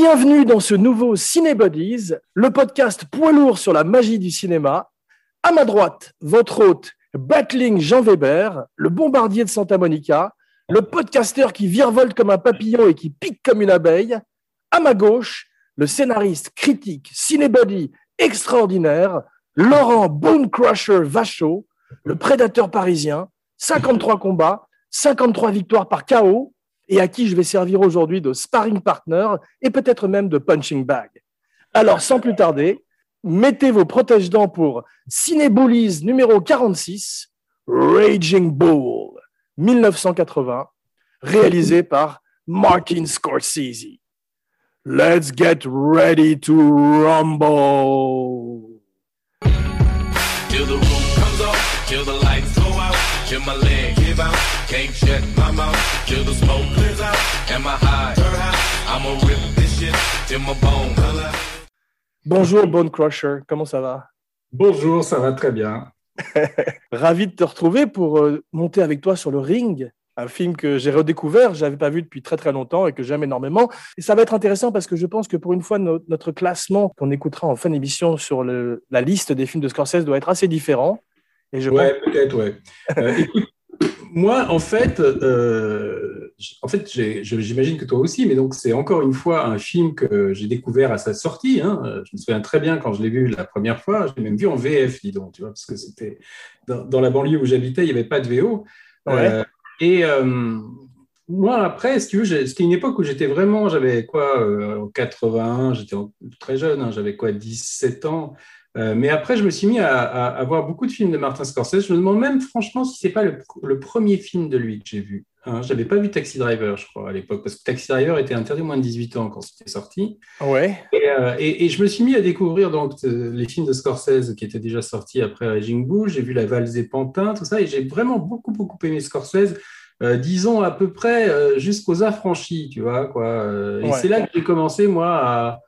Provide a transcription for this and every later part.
Bienvenue dans ce nouveau Cinébodies, le podcast point lourd sur la magie du cinéma. À ma droite, votre hôte, Battling Jean Weber, le bombardier de Santa Monica, le podcasteur qui virevolte comme un papillon et qui pique comme une abeille. À ma gauche, le scénariste critique cinébody extraordinaire, Laurent Bonecrusher Vachot, le prédateur parisien, 53 combats, 53 victoires par KO, et à qui je vais servir aujourd'hui de sparring partner et peut-être même de punching bag. Alors, sans plus tarder, mettez vos protège-dents pour Cinébolies numéro 46, Raging Bull, 1980, réalisé par Martin Scorsese. Let's get ready to rumble. Till the roof comes off, till the lights go out, till my leg give out, can't shut my mouth, till the smoke clears out, and my high, I'ma rip this shit till my bone color. Bonjour Bone Crusher, comment ça va? Bonjour, ça va très bien. Ravi de te retrouver pour euh, monter avec toi sur le ring un film que j'ai redécouvert, je n'avais pas vu depuis très très longtemps et que j'aime énormément. Et ça va être intéressant parce que je pense que pour une fois, notre classement qu'on écoutera en fin d'émission sur la liste des films de Scorsese doit être assez différent. Et je ouais, peut-être, ouais. Euh, écoute, moi, en fait, euh, en fait j'imagine que toi aussi, mais donc c'est encore une fois un film que j'ai découvert à sa sortie. Hein. Je me souviens très bien quand je l'ai vu la première fois, je l'ai même vu en VF, dis donc, tu vois, parce que c'était dans, la banlieue où j'habitais, il n'y avait pas de VO. Ouais. Euh, et euh, moi, après, si tu veux, c'était une époque où j'étais vraiment, j'avais quoi, euh, en 81, j'étais très jeune, hein, j'avais quoi, 17 ans. Euh, mais après, je me suis mis à, à, voir beaucoup de films de Martin Scorsese. Je me demande même, franchement, si c'est pas le, premier film de lui que j'ai vu. Hein. Je n'avais pas vu Taxi Driver, je crois, à l'époque, parce que Taxi Driver était interdit moins de 18 ans quand c'était sorti. Ouais. Et, et, je me suis mis à découvrir donc les films de Scorsese qui étaient déjà sortis après Raging Bull. J'ai vu La Valse des Pantins, tout ça, et j'ai vraiment beaucoup, beaucoup aimé Scorsese. Euh, disons à peu près euh, jusqu'aux affranchis, tu vois. Quoi. Euh, et c'est là que j'ai commencé, moi, à,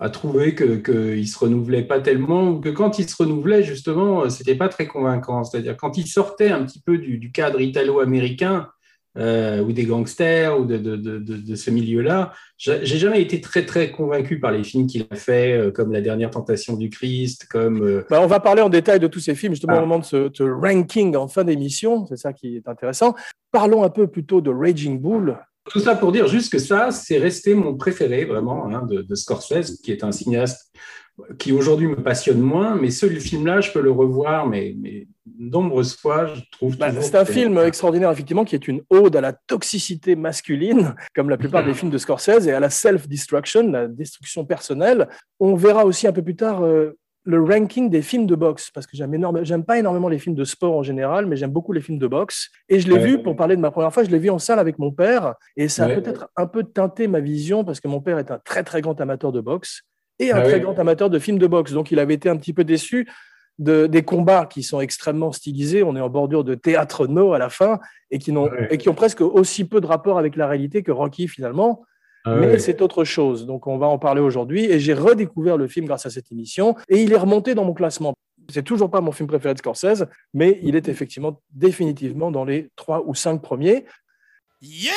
à trouver qu'il que ne se renouvelait pas tellement, ou que quand il se renouvelait, justement, c'était pas très convaincant. C'est-à-dire quand il sortait un petit peu du, du cadre italo-américain, euh, ou des gangsters, ou de, de, de, de ce milieu-là, j'ai jamais été très très convaincu par les films qu'il a fait, comme La Dernière Tentation du Christ, comme. Bah, on va parler en détail de tous ces films justement au ah. moment de ce, ce ranking en fin d'émission, c'est ça qui est intéressant. Parlons un peu plutôt de Raging Bull. Tout ça pour dire juste que ça, c'est resté mon préféré vraiment hein, de, Scorsese, qui est un cinéaste qui aujourd'hui me passionne moins, mais ce film-là, je peux le revoir, mais, mais nombreuses fois, je trouve. Bah, c'est un film extraordinaire, effectivement, qui est une ode à la toxicité masculine, comme la plupart des films de Scorsese, et à la self-destruction, la destruction personnelle. On verra aussi un peu plus tard euh, le ranking des films de boxe, parce que j'aime énorme, j'aime pas énormément les films de sport en général, mais j'aime beaucoup les films de boxe. Et je l'ai vu, pour parler de ma première fois, je l'ai vu en salle avec mon père, et ça a peut-être un peu teinté ma vision, parce que mon père est un très très grand amateur de boxe et un ah très grand amateur de films de boxe. Donc il avait été un petit peu déçu de, des combats qui sont extrêmement stylisés. On est en bordure de théâtre no à la fin, et qui, n'ont, et qui ont presque aussi peu de rapport avec la réalité que Rocky finalement. Ah mais c'est autre chose. Donc, on va en parler aujourd'hui. Et j'ai redécouvert le film grâce à cette émission. Et il est remonté dans mon classement. C'est toujours pas mon film préféré de Scorsese, mais il est effectivement définitivement dans les trois ou cinq premiers. Yeah!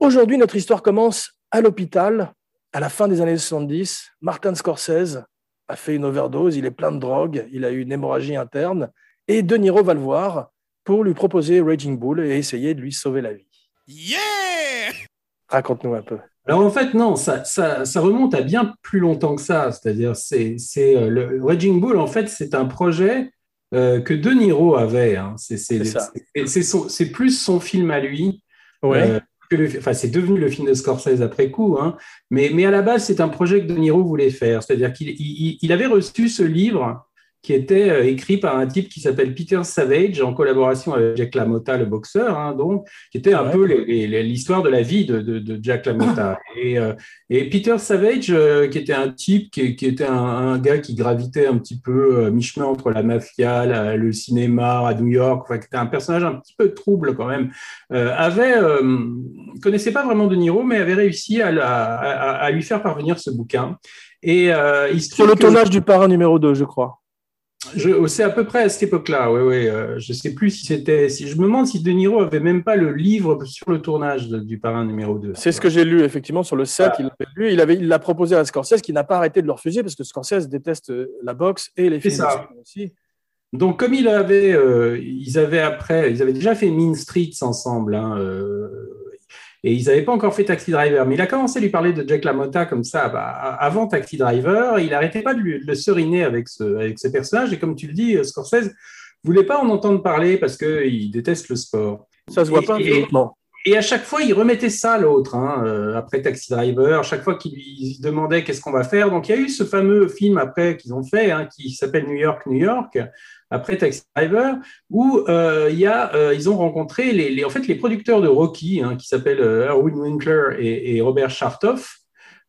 Aujourd'hui, notre histoire commence à l'hôpital, à la fin des années 70. Martin Scorsese a fait une overdose, il est plein de drogue, il a eu une hémorragie interne, et De Niro va le voir pour lui proposer Raging Bull et essayer de lui sauver la vie. Yeah Raconte-nous un peu. Alors en fait, non, ça, ça, ça, remonte à bien plus longtemps que ça. C'est-à-dire, c'est, c'est euh, le Raging Bull, en fait, c'est un projet euh, que De Niro avait. Hein. C'est, c'est, c'est, c'est, plus son film à lui. Ouais. Euh, enfin, c'est devenu le film de Scorsese après coup, hein, mais, mais à la base, c'est un projet que De Niro voulait faire. C'est-à-dire qu'il il, avait reçu ce livre qui était euh, écrit par un type qui s'appelle Peter Savage en collaboration avec Jack LaMotta, le boxeur, hein, donc, qui était un peu l'histoire de la vie de, de, Jack LaMotta. et, euh, et, Peter Savage, euh, qui était un type, qui, qui était un, gars qui gravitait un petit peu mi-chemin entre la mafia, le cinéma à New York, enfin, qui était un personnage un petit peu trouble quand même, avait connaissait pas vraiment De Niro, mais avait réussi à, à, à lui faire parvenir ce bouquin. Et il se Sur le tournage du parrain numéro 2, je crois. C'est à peu près à cette époque-là, oui, oui. Euh, je ne sais plus si c'était. Si, je me demande si De Niro avait même pas le livre sur le tournage du parrain numéro 2. C'est ce que j'ai lu, effectivement, sur le set. Il l'avait lu. Il, avait, il l'a proposé à Scorsese, qui n'a pas arrêté de le refuser parce que Scorsese déteste euh, la boxe et les films ça. aussi. Donc, comme il avait, euh, ils avaient après, ils avaient déjà fait Mean Streets ensemble. Hein, et ils n'avaient pas encore fait Taxi Driver. Mais il a commencé à lui parler de Jack LaMotta comme ça bah, avant Taxi Driver. Il n'arrêtait pas de, le seriner avec ce, avec ce personnage. Et comme tu le dis, Scorsese voulait pas en entendre parler parce qu'il déteste le sport. Ça se voit pas physiquement. Et à chaque fois, il remettait ça à l'autre, hein, euh, après Taxi Driver, à chaque fois qu'il lui demandait qu'est-ce qu'on va faire. Donc, il y a eu ce fameux film après qu'ils ont fait, hein, qui s'appelle New York, New York, après Taxi Driver, où euh, y a, euh, ils ont rencontré les, en fait, les producteurs de Rocky, hein, qui s'appellent Erwin Winkler et, et Robert Chartoff.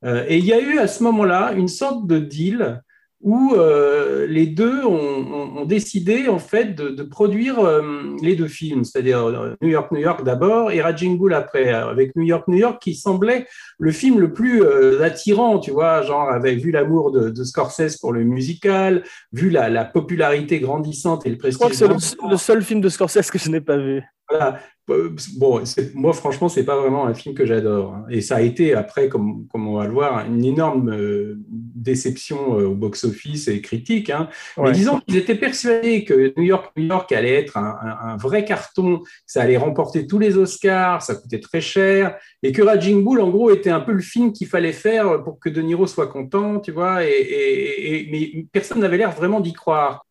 et il y a eu à ce moment-là une sorte de deal où euh, les deux ont, décidé en fait de, produire euh, les deux films, c'est-à-dire euh, New York, New York d'abord et Raging Bull après, avec New York, New York qui semblait le film le plus attirant, tu vois, genre avec vu l'amour de, Scorsese pour le musical, vu la, popularité grandissante et le prestige. Je crois que c'est le, seul film de Scorsese que je n'ai pas vu. Voilà. Bon, moi, franchement, c'est pas vraiment un film que j'adore. Hein. Et ça a été, après, comme, comme, on va le voir, une énorme euh, déception euh, au box-office et critique. Hein. Mais disons qu'ils étaient persuadés que New York, New York allait être un, vrai carton, que ça allait remporter tous les Oscars, ça coûtait très cher, et que Raging Bull, en gros, était un peu le film qu'il fallait faire pour que De Niro soit content, tu vois. Et, et mais personne n'avait l'air vraiment d'y croire.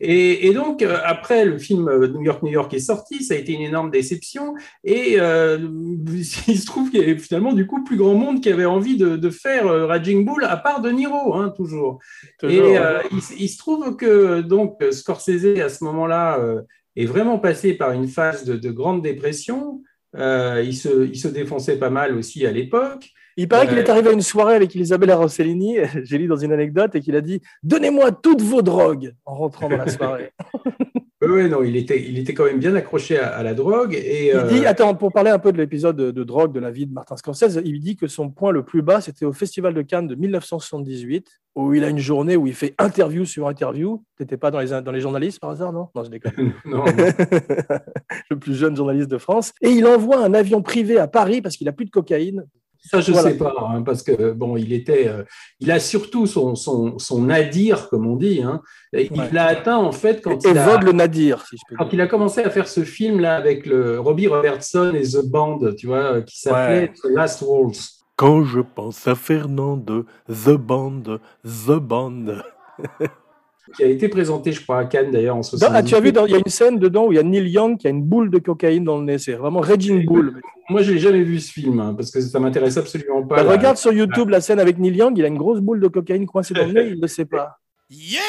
Et, donc, euh, après, le film euh, New York, New York est sorti, ça a été une énorme déception. Et euh, il se trouve qu'il y avait finalement, du coup, plus grand monde qui avait envie de, faire Raging Bull, à part de Niro, hein, toujours. Et il, se trouve que, donc, Scorsese, à ce moment-là, est vraiment passé par une phase de, grande dépression. il, se, il se défonçait pas mal aussi à l'époque. Il paraît qu'il est arrivé à une soirée avec Isabella Rossellini, j'ai lu dans une anecdote, et qu'il a dit Donnez-moi toutes vos drogues en rentrant dans la soirée. oui, non, il était, il était quand même bien accroché à, la drogue. Et, il dit euh, Attends, pour parler un peu de l'épisode de, drogue de la vie de Martin Scorsese, il dit que son point le plus bas, c'était au Festival de Cannes de 1978, où il a une journée où il fait interview sur interview. Tu n'étais pas dans les, dans les journalistes par hasard, non? Non, je déconne. non. le plus jeune journaliste de France. Et il envoie un avion privé à Paris parce qu'il n'a plus de cocaïne ça, je ne sais pas, hein, parce que bon, il était, euh, il a surtout son, son, son, nadir, comme on dit. Hein. Il l'a atteint en fait quand il a, le nadir, si je peux quand il a commencé à faire ce film là avec le Robbie Robertson et The Band, tu vois, qui s'appelait The Last Waltz. Quand je pense à Fernande, The Band, The Band. qui a été présenté, je crois, à Cannes d'ailleurs en 70. Ah, tu as vu, il y a une scène dedans où il y a Neil Young qui a une boule de cocaïne dans le nez. C'est vraiment Raging Bull. Moi, je n'ai jamais vu ce film hein, parce que ça m'intéresse absolument pas. Bah, regarde sur YouTube la scène avec Neil Young, il a une grosse boule de cocaïne coincée dans le nez, il ne le sait pas. Yeah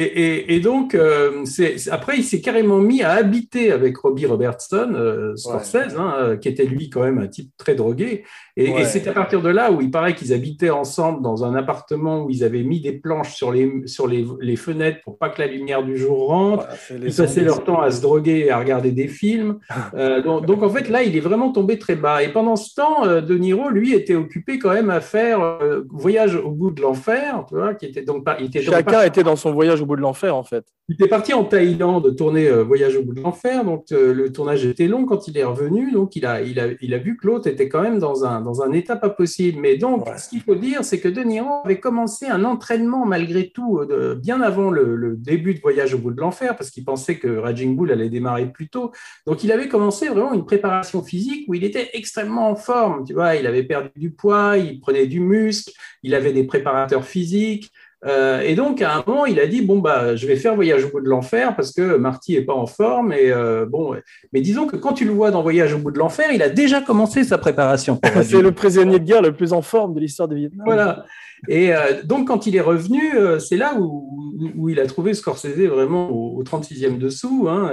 et, donc, euh, après, il s'est carrément mis à habiter avec Robbie Robertson, euh, Scorsese, hein, euh, qui était lui quand même un type très drogué. Et, c'est à partir de là où il paraît qu'ils habitaient ensemble dans un appartement où ils avaient mis des planches sur les, sur les, les fenêtres pour pas que la lumière du jour rentre. ils passaient leur temps à se droguer et à regarder des films. Euh, donc, donc, en fait, là, il est vraiment tombé très bas. Et pendant ce temps, euh, De Niro, lui, était occupé quand même à faire euh, Voyage au bout de l'enfer, tu vois, qui était donc pas. Il était Chacun était dans son voyage au bout de l'enfer, en fait. Il était parti en Thaïlande tourner Voyage au bout de l'enfer, donc le tournage était long. Quand il est revenu, donc il a, il a, il a vu que l'autre était quand même dans un dans un état pas possible. Mais donc, ce qu'il faut dire, c'est que De Niro avait commencé un entraînement malgré tout euh, bien avant le, début de Voyage au bout de l'enfer, parce qu'il pensait que Raging Bull allait démarrer plus tôt. Donc, il avait commencé vraiment une préparation physique où il était extrêmement en forme. Tu vois, il avait perdu du poids, il prenait du muscle, il avait des préparateurs physiques. Euh, et donc, à un moment, il a dit bon bah, je vais faire Voyage au bout de l'enfer parce que Marty est pas en forme. Et euh, bon, mais disons que quand tu le vois dans Voyage au bout de l'enfer, il a déjà commencé sa préparation. C'est le prisonnier de guerre le plus en forme de l'histoire de Vietnam. Voilà. Et euh, donc, quand il est revenu, c'est là où, où, il a trouvé Scorsese vraiment au, 36e dessous. Hein,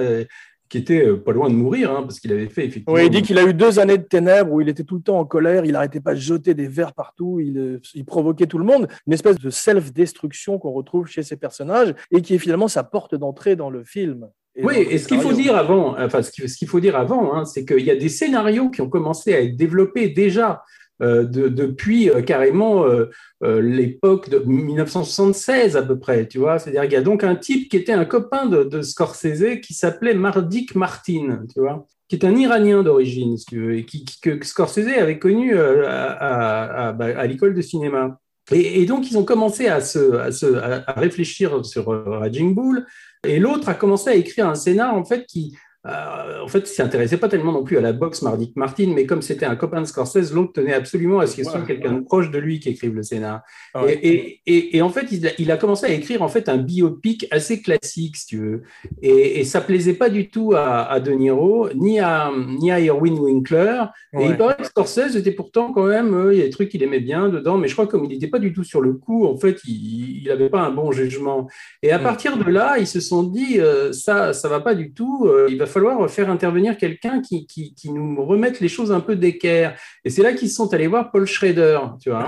qui était euh, pas loin de mourir, hein, parce qu'il avait fait effectivement. Oui, il dit qu'il a eu deux années de ténèbres où il était tout le temps en colère, il n'arrêtait pas de jeter des verres partout, il, euh, il, provoquait tout le monde, une espèce de self-destruction qu'on retrouve chez ces personnages et qui est finalement sa porte d'entrée dans le film. oui, et ce qu'il faut dire avant, enfin ce qu'il faut dire avant, hein, c'est qu'il y a des scénarios qui ont commencé à être développés déjà depuis carrément l'époque de 1976 à peu près, tu vois. C'est-à-dire qu'il y a donc un type qui était un copain de, Scorsese qui s'appelait Mardik Martin, tu vois qui est un Iranien d'origine, si tu veux, et qui, que Scorsese avait connu à, bah, à l'école de cinéma. Et, donc, ils ont commencé à, se, à, réfléchir sur euh, Raging Bull. Et l'autre a commencé à écrire un scénar, en fait, qui, euh, en fait, il s'intéressait pas tellement non plus à la boxe Mardik Martin, mais comme c'était un copain de Scorsese, l'autre tenait absolument à ce qu'il soit quelqu'un de proche de lui qui écrive le scénar. Ah et, et, et, en fait, il a, il a, commencé à écrire en fait un biopic assez classique, si tu veux. Et, et ça plaisait pas du tout à, à De Niro, ni à, ni à Irwin Winkler. Et il paraît que Scorsese était pourtant quand même, euh, il y a des trucs qu'il aimait bien dedans, mais je crois que comme il n'était pas du tout sur le coup, en fait, il n'avait pas un bon jugement. Et à mm. partir de là, ils se sont dit, euh, ça, ça va pas du tout, il va falloir faire intervenir quelqu'un qui, qui, nous remette les choses un peu d'équerre. Et c'est là qu'ils sont allés voir Paul Schrader, tu vois.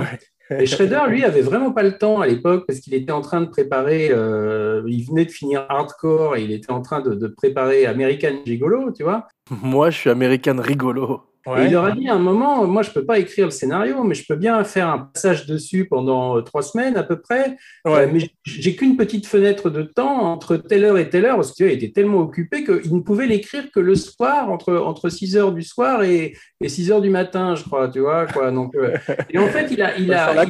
Et Schrader, lui, avait vraiment pas le temps à l'époque parce qu'il était en train de préparer, euh, il venait de finir Hardcore et il était en train de, de préparer American Gigolo, tu vois. Moi, je suis American Rigolo il leur a dit à un moment, moi je peux pas écrire le scénario, mais je peux bien faire un passage dessus pendant euh, trois semaines à peu près. Euh, mais j'ai qu'une petite fenêtre de temps entre telle heure et telle heure, parce qu'il était tellement occupé qu'il ne pouvait l'écrire que le soir, entre, entre 6 heures du soir et, et 6 heures du matin, je crois, tu vois. Quoi. Donc, euh, et en fait, il a, il a,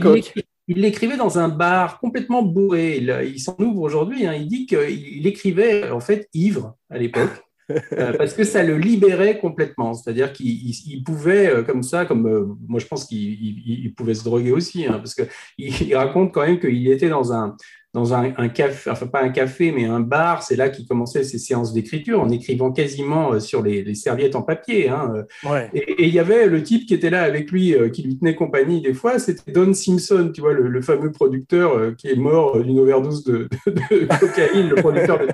il l'écrivait dans un bar complètement bourré. Il, il s'en ouvre aujourd'hui. Hein. Il dit qu'il écrivait en fait ivre à l'époque. Euh, parce que ça le libérait complètement. C'est-à-dire qu'il pouvait, euh, comme ça, comme euh, moi je pense qu'il pouvait se droguer aussi, hein, parce qu'il il raconte quand même qu'il était dans un, dans un, café, enfin pas un café, mais un bar. C'est là qu'il commençait ses séances d'écriture en écrivant quasiment euh, sur les, serviettes en papier. Hein. Euh. Et il y avait le type qui était là avec lui, euh, qui lui tenait compagnie des fois, c'était Don Simpson, tu vois, le, fameux producteur qui est mort d'une overdose de, cocaïne, le producteur de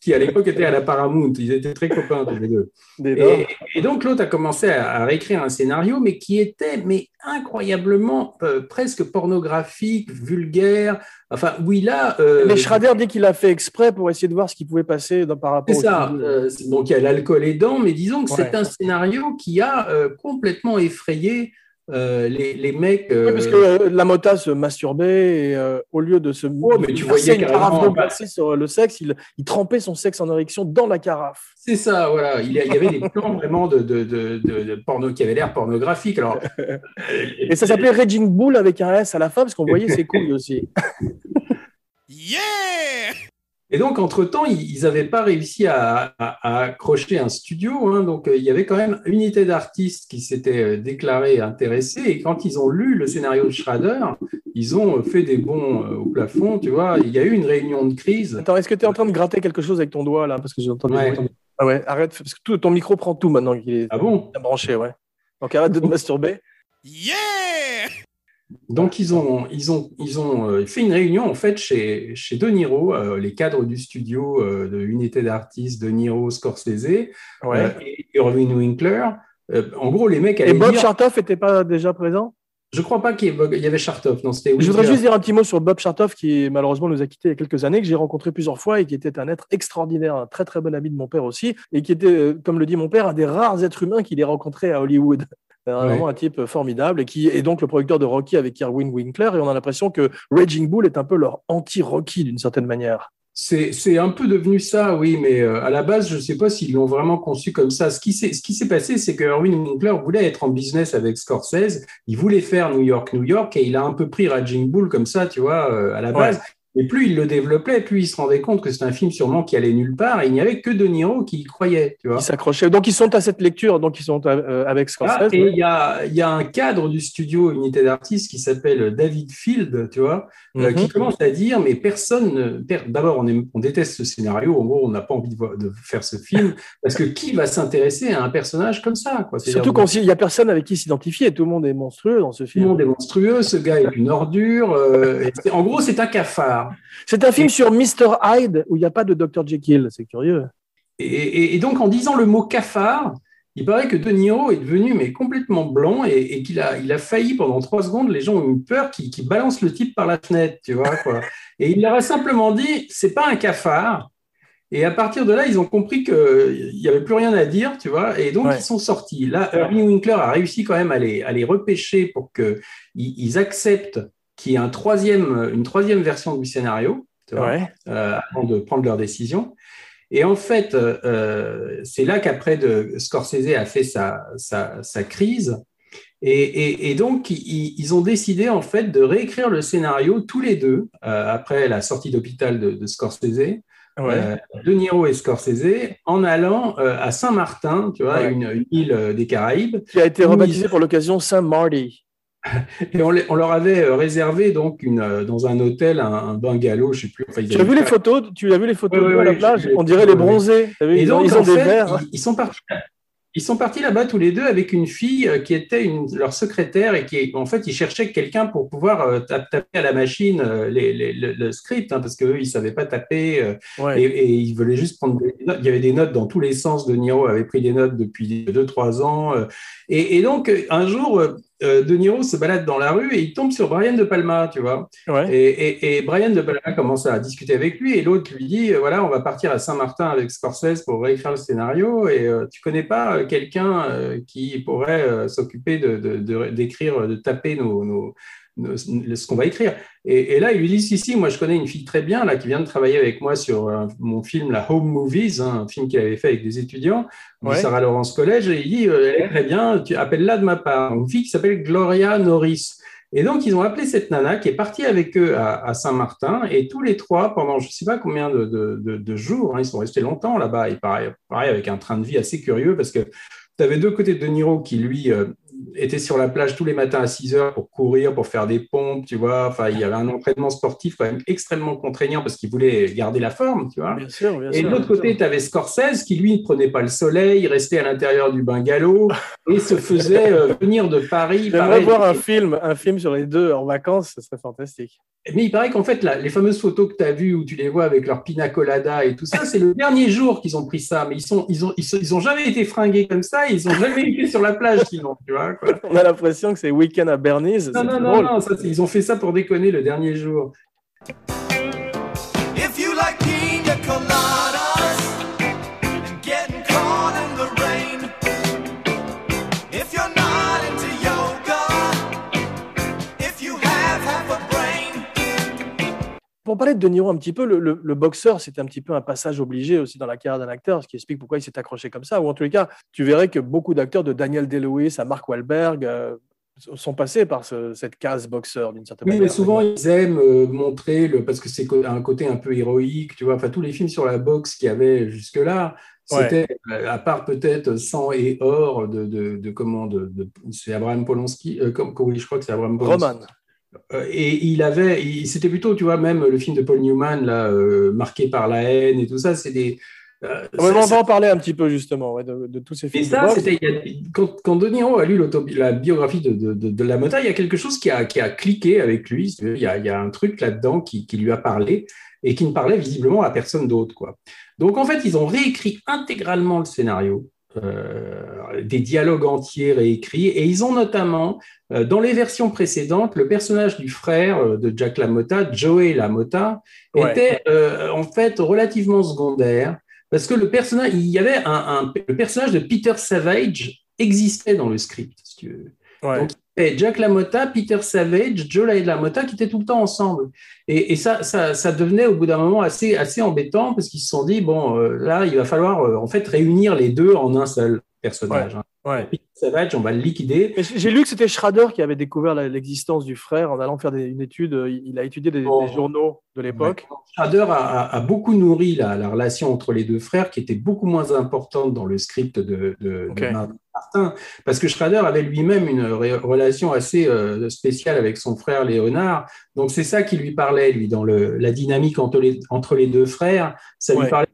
qui à l'époque était à la Paramount. Ils étaient très copains tous les deux. Et, donc l'autre a commencé à, réécrire un scénario, mais qui était mais incroyablement presque pornographique, vulgaire. Enfin, oui, là. Euh, Mais Schrader dit qu'il a fait exprès pour essayer de voir ce qui pouvait passer par rapport. C'est ça. Euh, donc il y a l'alcool aidant, mais disons que c'est un scénario qui a euh, complètement effrayé euh, les, les, mecs. Oui, parce que la mota se masturbait et au lieu de se. Oh, mais tu voyais une carafe d'eau sur le sexe, il, il, trempait son sexe en érection dans la carafe. C'est ça, voilà. Il y avait des plans vraiment de, de, de, de, porno qui avaient l'air pornographique. Alors, et ça s'appelait Raging Bull avec un S à la fin parce qu'on voyait ses couilles aussi. Yeah et donc, entre-temps, ils n'avaient pas réussi à, accrocher un studio. Hein. donc, euh, il y avait quand même une unité d'artistes qui s'était euh, déclarée intéressée. Et quand ils ont lu le scénario de Schrader, ils ont euh, fait des bons au plafond. Tu vois, il y a eu une réunion de crise. Attends, est-ce que tu es en train de gratter quelque chose avec ton doigt là? Parce que j'ai entendu. Ah ouais, arrête, parce que tout, ton micro prend tout maintenant qu'il est ah bon? branché, ouais. Donc arrête de te masturber. Yeah donc, ils ont, ils ont, ils ont euh, fait une réunion en fait chez, chez De Niro, euh, les cadres du studio euh, de unité d'artistes De Niro, Scorsese et Irving Winkler. en gros, les mecs. Et Bob Chartoff n'était pas déjà présent? Je ne crois pas qu'il y avait Chartoff. Non, Je voudrais juste dire un petit mot sur Bob Chartoff, qui malheureusement nous a quittés il y a quelques années, que j'ai rencontré plusieurs fois et qui était un être extraordinaire, un très très bon ami de mon père aussi, et qui était, comme le dit mon père, un des rares êtres humains qu'il ait rencontré à Hollywood. Vraiment un type formidable et qui est donc le producteur de Rocky avec Irwin Winkler. Et on a l'impression que Raging Bull est un peu leur anti-Rocky d'une certaine manière. C'est un peu devenu ça, oui, mais euh, à la base, je ne sais pas s'ils l'ont vraiment conçu comme ça. Ce qui s'est passé, c'est que Irwin Winkler voulait être en business avec Scorsese, il voulait faire New York, New York, et il a un peu pris Raging Bull comme ça, tu vois, euh, à la base. Et plus il le développait, plus il se rendait compte que c'est un film sûrement qui allait nulle part. Et il n'y avait que De Niro qui y croyait. Tu vois. Qui s'accrochait. Donc ils sont à cette lecture, donc ils sont euh, avec Scorsese. Ah, et il y, a, y, a, un cadre du studio Unité d'artistes qui s'appelle David Field, tu vois, euh, qui mhm. commence à dire mais personne. D'abord, on, on, déteste ce scénario. En gros, on n'a pas envie de, de, faire ce film parce que qui va s'intéresser à un personnage comme ça quoi? Surtout quand il n'y a personne avec qui s'identifier. Tout le monde est monstrueux dans ce film. Tout le monde est monstrueux. Ce gars est une ordure. Euh, en gros, c'est un cafard. C'est un film sur Mr. Hyde où il n'y a pas de Dr. Jekyll. C'est curieux. Et, donc, en disant le mot cafard, il paraît que De Niro est devenu mais complètement blanc et, qu'il a, il a failli pendant trois secondes. Les gens ont eu peur qu'il balance le type par la fenêtre, tu vois. Quoi. Et il leur a simplement dit c'est pas un cafard. Et à partir de là, ils ont compris qu'il n'y avait plus rien à dire, tu vois, et donc ils sont sortis. Là, Irving Winkler a réussi quand même à les, à les repêcher pour qu'ils ils acceptent qu'il y ait un troisième, une troisième version du scénario, euh, avant de prendre leur décision. Et en fait, euh, c'est là qu'après Scorsese a fait sa, sa, sa crise. Et, et, donc, ils, ils, ont décidé en fait de réécrire le scénario tous les deux euh, après la sortie d'hôpital de, de, Scorsese euh, de Niro et Scorsese en allant euh, à Saint-Martin, tu vois, une, île euh, des Caraïbes. Qui a été rebaptisée pour l'occasion Saint-Marty. Et on, on, leur avait réservé donc une, dans un hôtel un, bungalow, je sais plus. tu as vu les photos? Tu as vu les photos de la plage? On dirait les bronzés. Et donc, ils ont des verres. ils, sont partis ils sont partis là-bas tous les deux avec une fille euh, qui était une, leur secrétaire et qui, en fait, ils cherchaient quelqu'un pour pouvoir euh, taper à la machine euh, les, les, le, script, hein, parce qu'eux, ils ne savaient pas taper et, et, ils voulaient juste prendre des notes. Il y avait des notes dans tous les sens. De Niro avait pris des notes depuis 2-3 ans. Et, et, donc, un jour, euh, de Niro se balade dans la rue et il tombe sur Brian De Palma, tu vois. Et, et, Brian De Palma commence à discuter avec lui et l'autre lui dit voilà, on va partir à Saint-Martin avec Scorsese pour réécrire le scénario et euh, tu connais pas euh, quelqu'un qui pourrait s'occuper de, d'écrire, de, taper nos, ce qu'on va écrire. Et, là, il lui dit, si, si, moi je connais une fille très bien là, qui vient de travailler avec moi sur euh, mon film, la Home Movies, hein, un film qu'il avait fait avec des étudiants du Sarah Lawrence College, et il dit, euh, elle est très bien, tu appelles-la de ma part. Une fille qui s'appelle Gloria Norris. Et donc, ils ont appelé cette nana qui est partie avec eux à, Saint-Martin, et tous les trois, pendant je ne sais pas combien de, de, jours, hein, ils sont restés longtemps là-bas, et pareil, pareil, avec un train de vie assez curieux, parce que tu avais deux côtés de Niro qui, lui, euh, était sur la plage tous les matins à 6 heures pour courir, pour faire des pompes, tu vois. Enfin, il y avait un entraînement sportif quand même extrêmement contraignant parce qu'il voulait garder la forme, tu vois. Bien sûr, bien et de l'autre côté, tu avais Scorsese qui, lui, ne prenait pas le soleil, restait à l'intérieur du bungalow et se faisait euh, venir de Paris. J'aimerais voir un film, un film sur les deux en vacances, ce serait fantastique. Mais il paraît qu'en fait, là, les fameuses photos que tu as vues où tu les vois avec leur pina colada et tout ça, c'est le dernier jour qu'ils ont pris ça. Mais ils sont, ils ont, ils, ont jamais été fringués comme ça. Ils ont jamais été sur la plage sinon, tu vois. On a l'impression que c'est week-end à Bernise. Non, non, non, non, ils ont fait ça pour déconner le dernier jour. Pour parler de De Niro un petit peu, le, boxeur, c'était un petit peu un passage obligé aussi dans la carrière d'un acteur, ce qui explique pourquoi il s'est accroché comme ça. Ou en tous les cas, tu verrais que beaucoup d'acteurs, de Daniel Day-Lewis à Mark Wahlberg, euh, sont passés par cette case boxeur d'une certaine manière. Oui, mais souvent ils aiment euh, montrer le parce que c'est un côté un peu héroïque, tu vois. Enfin, tous les films sur la boxe qu'il y avait jusque-là, c'était euh, à part peut-être Sang et Or de, de, de comment de, c'est Abraham Polanski, comme je crois que c'est Abraham Polanski. Roman. Euh, et il avait, c'était plutôt, tu vois, même le film de Paul Newman, là, euh, marqué par la haine et tout ça, c'est des. Euh, on va en parler un petit peu justement de, tous ces films. Et ça, c'était quand, quand De Niro a lu la biographie de, de, La Mota, il y a quelque chose qui a, qui a cliqué avec lui. Il y a, il y a un truc là-dedans qui, qui, lui a parlé et qui ne parlait visiblement à personne d'autre. Quoi. Donc en fait, ils ont réécrit intégralement le scénario. Euh, des dialogues entiers réécrits. Et ils ont notamment, euh, dans les versions précédentes, le personnage du frère euh, de Jack LaMotta, Joey LaMotta, était en fait relativement secondaire parce que le personnage, il y avait un, le personnage de Peter Savage existait dans le script. Si tu veux. Donc, Jack LaMotta, Peter Savage, Joe LaMotta qui étaient tout le temps ensemble. Et, ça, ça, devenait au bout d'un moment assez, assez embêtant parce qu'ils se sont dit, bon, euh, là, il va falloir euh, en fait réunir les deux en un seul personnage. Hein. Peter Savage, on va le liquider. J'ai lu que c'était Schrader qui avait découvert l'existence du frère en allant faire une étude. Il a étudié des, journaux de l'époque. Schrader a, beaucoup nourri la, la, relation entre les deux frères qui était beaucoup moins importante dans le script de, de, Martin, parce que Schrader avait lui-même une relation assez euh, spéciale avec son frère Léonard. Donc c'est ça qui lui parlait, lui, dans le, la dynamique entre les, entre les deux frères. Ça lui parlait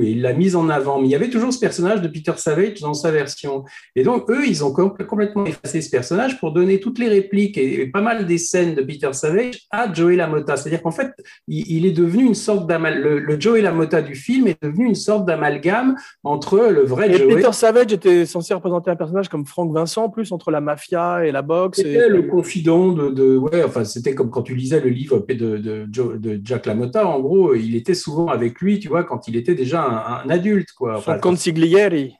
il l'a mise en avant. Mais il y avait toujours ce personnage de Peter Savage dans sa version. Et donc, eux, ils ont complètement effacé ce personnage pour donner toutes les répliques et, pas mal des scènes de Peter Savage à Joey Lamotta. C'est-à-dire qu'en fait, il, est devenu une sorte d'amalgame. Le, le, Joey Lamotta du film est devenu une sorte d'amalgame entre le vrai et Joey. Peter Savage était censé représenter un personnage comme Frank Vincent, plus entre la mafia et la boxe. C'était le confident de, ouais, enfin, c'était comme quand tu lisais le livre de, de, de Jack Lamotta. En gros, il était souvent avec lui, tu vois, quand il était déjà un, un adulte, quoi. Son Enfin, consiglieri.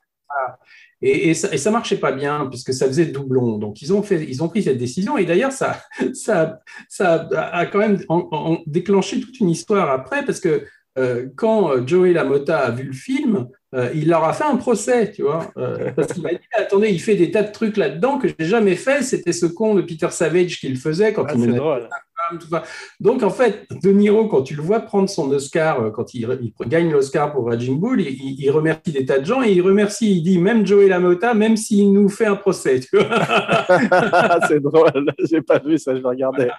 et, et, ça, marchait pas bien puisque ça faisait doublon. Donc ils ont fait, ils ont pris cette décision. Et d'ailleurs, ça, ça, ça a quand même en- en- déclenché toute une histoire après parce que euh, quand Joey Lamotta a vu le film, euh, il leur a fait un procès, tu vois, euh, parce qu'il m'a dit attendez, il fait des tas de trucs là-dedans que j'ai jamais fait. C'était ce con de Peter Savage qui le faisait quand Ah, il menait drôle. Femme, tout ça. Donc, en fait, De Niro, quand tu le vois prendre son Oscar, euh, quand il, il gagne l'Oscar pour Raging Bull, il, remercie des tas de gens et il remercie, il dit même Joey Lamotta, même s'il nous fait un procès. c'est drôle. J'ai pas vu ça, je vais regarder.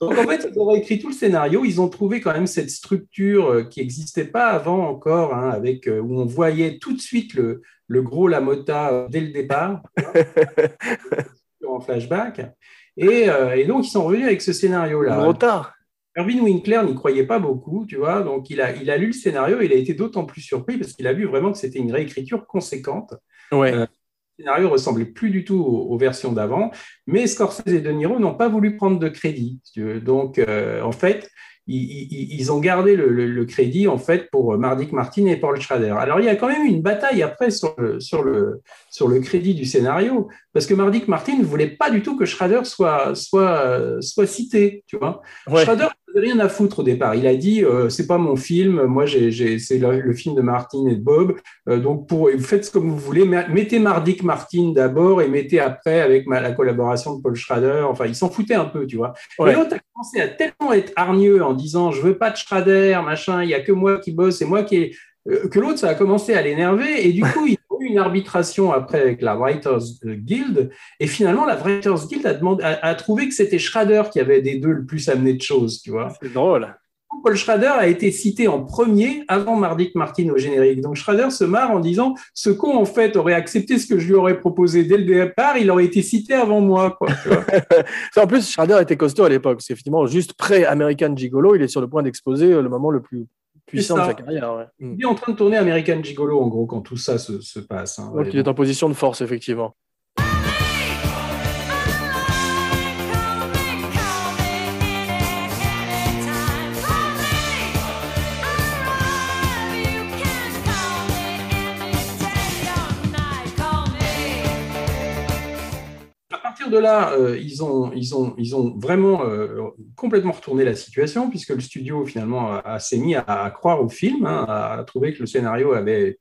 Donc, en fait, ils ont écrit tout le scénario. Ils ont trouvé quand même cette structure euh, qui n'existait pas avant encore, hein, avec, euh, où on voyait tout de suite le, le gros Lamotta dès le départ, en flashback. Et, euh, et donc, ils sont revenus avec ce scénario-là. Gros tard. Irving Winkler n'y croyait pas beaucoup, tu vois, donc il a, il a lu le scénario et il a été d'autant plus surpris parce qu'il a vu vraiment que c'était une réécriture conséquente. Ouais. Euh, Le scénario ressemblait plus du tout aux, aux versions d'avant, mais Scorsese et De Niro n'ont pas voulu prendre de crédit. Donc, euh, en fait, ils, ont gardé le, le- le crédit en fait pour Mardik Martin et Paul Schrader. Alors, il y a quand même une bataille après sur le, sur le, sur le crédit du scénario, parce que Mardik Martin ne voulait pas du tout que Schrader soit, soit, euh, soit cité, tu vois. Ouais. Schrader rien à foutre au départ. Il a dit euh, c'est pas mon film, moi j'ai, j'ai- c'est le, le film de Martin et de Bob. Euh, donc pour faites comme vous voulez, mettez Mardik Martin d'abord et mettez après avec ma- la collaboration de Paul Schrader. Enfin, il s'en foutait un peu, tu vois. Ouais. Et l'autre a commencé à tellement être hargneux en disant je veux pas de Schrader, machin, il y a que moi qui bosse, c'est moi qui ai euh, que l'autre ça a commencé à l'énerver et du coup il eu une arbitration après avec la Writers Guild et finalement la Writers Guild a, demandé, a, a trouvé que c'était Schrader qui avait des deux le plus amené de choses, tu vois. C'est drôle. Paul Schrader a été cité en premier avant Mardik Martin au générique. Donc Schrader se marre en disant ce con en fait aurait accepté ce que je lui aurais proposé dès le départ, il aurait été cité avant moi. Quoi, tu vois. En plus, Schrader était costaud à l'époque. C'est effectivement juste pré-American Gigolo. Il est sur le point d'exposer le moment le plus puissant de sa carrière. ouais. Mm. il est en train de tourner American Gigolo en gros quand tout ça se, se passe. hein. Donc, il est en position de force, effectivement. Partir de là, euh, ils, ont, vraiment euh, complètement retourné la situation, puisque le studio finalement s'est mis à, croire au film, hein, à, trouver que le scénario avait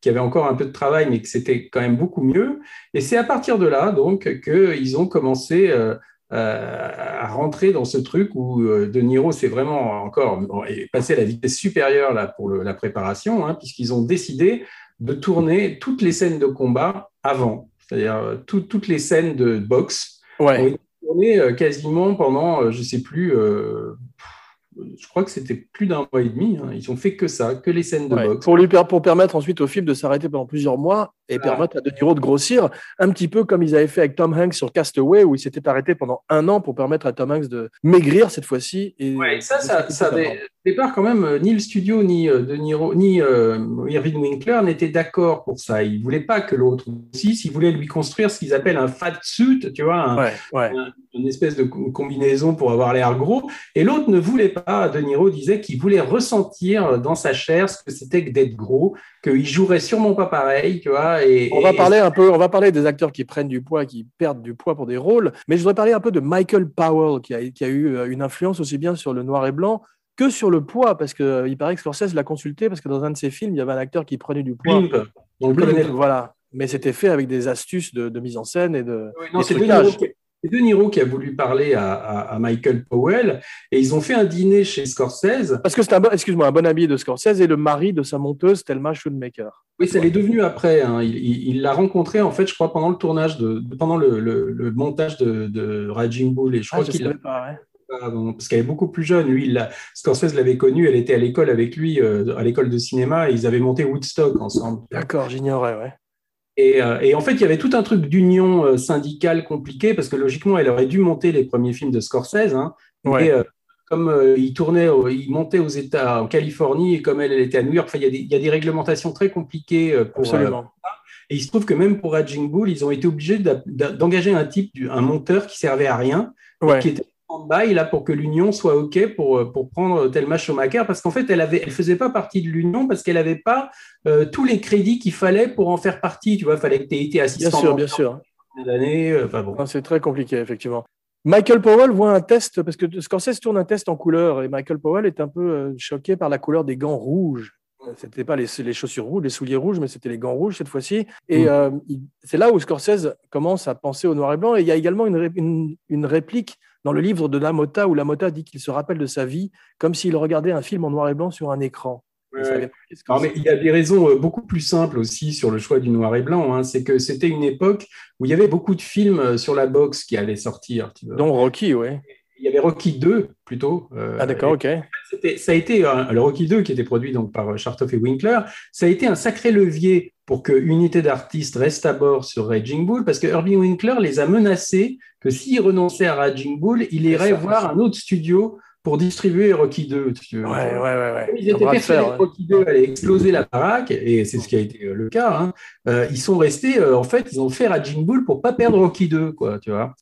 qu'il y avait encore un peu de travail, mais que c'était quand même beaucoup mieux. Et c'est à partir de là, donc, qu'ils ont commencé euh, à rentrer dans ce truc où De Niro s'est vraiment encore passé à la vitesse supérieure là, pour la préparation, hein, puisqu'ils ont décidé de tourner toutes les scènes de combat avant, c'est-à-dire euh, tout- toutes les scènes de boxe ont Ouais. été tournées euh, quasiment pendant, euh, je sais plus, euh, je crois que c'était plus d'un mois et demi. hein. Ils ont fait que ça, que les scènes de Ouais. boxe. Pour, lui, pour permettre ensuite au film de s'arrêter pendant plusieurs mois et permettre à De Niro de grossir, un petit peu comme ils avaient fait avec Tom Hanks sur Castaway, où il s'était arrêté pendant un an pour permettre à Tom Hanks de maigrir cette fois-ci. Et Ouais, ça, ça, barbe. Départ quand même, euh, ni le studio, ni euh, De Niro, ni euh, Irving Winkler n'étaient d'accord pour ça. Ils voulaient pas que l'autre aussi, ils voulaient lui construire ce qu'ils appellent un fat suit, tu vois, un- Ouais, ouais. une espèce de co- combinaison pour avoir l'air gros. Et l'autre ne voulait pas. De Niro disait qu'il voulait ressentir dans sa chair ce que c'était que d'être gros, qu'il jouerait sûrement pas pareil, tu vois. Et, On va et- parler un peu, on va parler des acteurs qui prennent du poids, qui perdent du poids pour des rôles, mais je voudrais parler un peu de Michael Powell, qui a, qui a eu euh, une influence aussi bien sur le noir et blanc que sur le poids, parce que euh, il paraît que Scorsese l'a consulté, parce que dans un de ses films, il y avait un acteur qui prenait du poids. Dans le colonel. voilà. Mais c'était fait avec des astuces de, de mise en scène et de. Oui, non, c'est De. Niro qui- a voulu parler à, à- à Michael Powell et ils ont fait un dîner chez Scorsese. Parce que c'est un bon, excuse-moi, un bon ami de Scorsese et le mari de sa monteuse Thelma Schoonmaker. Oui, ça l'est devenu après. hein. Il- l'a rencontré, en fait, je crois, pendant le tournage, de, pendant le, le- le montage de, de Raging Bull. Et je crois Ah, qu'il l'a ouais. Parce qu'elle est beaucoup plus jeune. Lui, il Scorsese l'avait connue, elle était à l'école avec lui, euh, à l'école de cinéma, et ils avaient monté Woodstock ensemble. D'accord, j'ignorais, ouais. Et, euh, et en fait, il y avait tout un truc d'union euh, syndicale compliqué, parce que logiquement, elle aurait dû monter les premiers films de Scorsese. Hein, Ouais. euh, comme il tournait, il montait aux États, en Californie, et comme elle, elle était à New York, il, y a des, il y a des réglementations très compliquées pour, Absolument. et il se trouve que même pour Raging Bull, ils ont été obligés d'engager un type, un monteur qui servait à rien, Ouais. qui était là pour que l'union soit ok pour pour prendre Thelma Schumacher parce qu'en fait elle avait elle faisait pas partie de l'union parce qu'elle n'avait pas euh, tous les crédits qu'il fallait pour en faire partie. Tu vois, il fallait que tu aies été assistant. Bien sûr, bien sûr. Euh, enfin bon. Non, C'est très compliqué, effectivement. Michael Powell voit un test, parce que Scorsese tourne un test en couleur, et Michael Powell est un peu euh, choqué par la couleur des gants rouges. C'était pas les, les chaussures rouges, les souliers rouges, mais c'était les gants rouges cette fois-ci. Et Mm. euh, c'est là où Scorsese commence à penser au noir et blanc. Et il y a également une- une réplique dans le livre de Lamotta où Lamotta dit qu'il se rappelle de sa vie comme s'il regardait un film en noir et blanc sur un écran. Ouais, ouais. mais il y a des raisons euh, beaucoup plus simples aussi sur le choix du noir et blanc. hein. C'est que c'était une époque où il y avait beaucoup de films euh, sur la boxe qui allaient sortir. tu vois. Dont Rocky, oui. Il y avait Rocky 2 plutôt. euh, Ah d'accord, ok. Ça a été un- le Rocky 2 qui était produit donc par euh, Chartoff et Winkler. Ça a été un sacré levier pour que Unité d'artistes reste à bord sur Raging Bull parce que Herbie Winkler les a menacés que s'il renonçait à Raging Bull, il irait ça, voir un autre studio pour distribuer Rocky 2. tu veux. Ouais, ouais, ouais. Ils étaient persuadés que. Rocky 2 allait exploser la baraque, et c'est ce qui a été euh, le cas. hein. Euh, ils sont restés, euh, en fait, ils ont fait Raging Bull pour pas perdre Rocky 2, quoi, tu vois.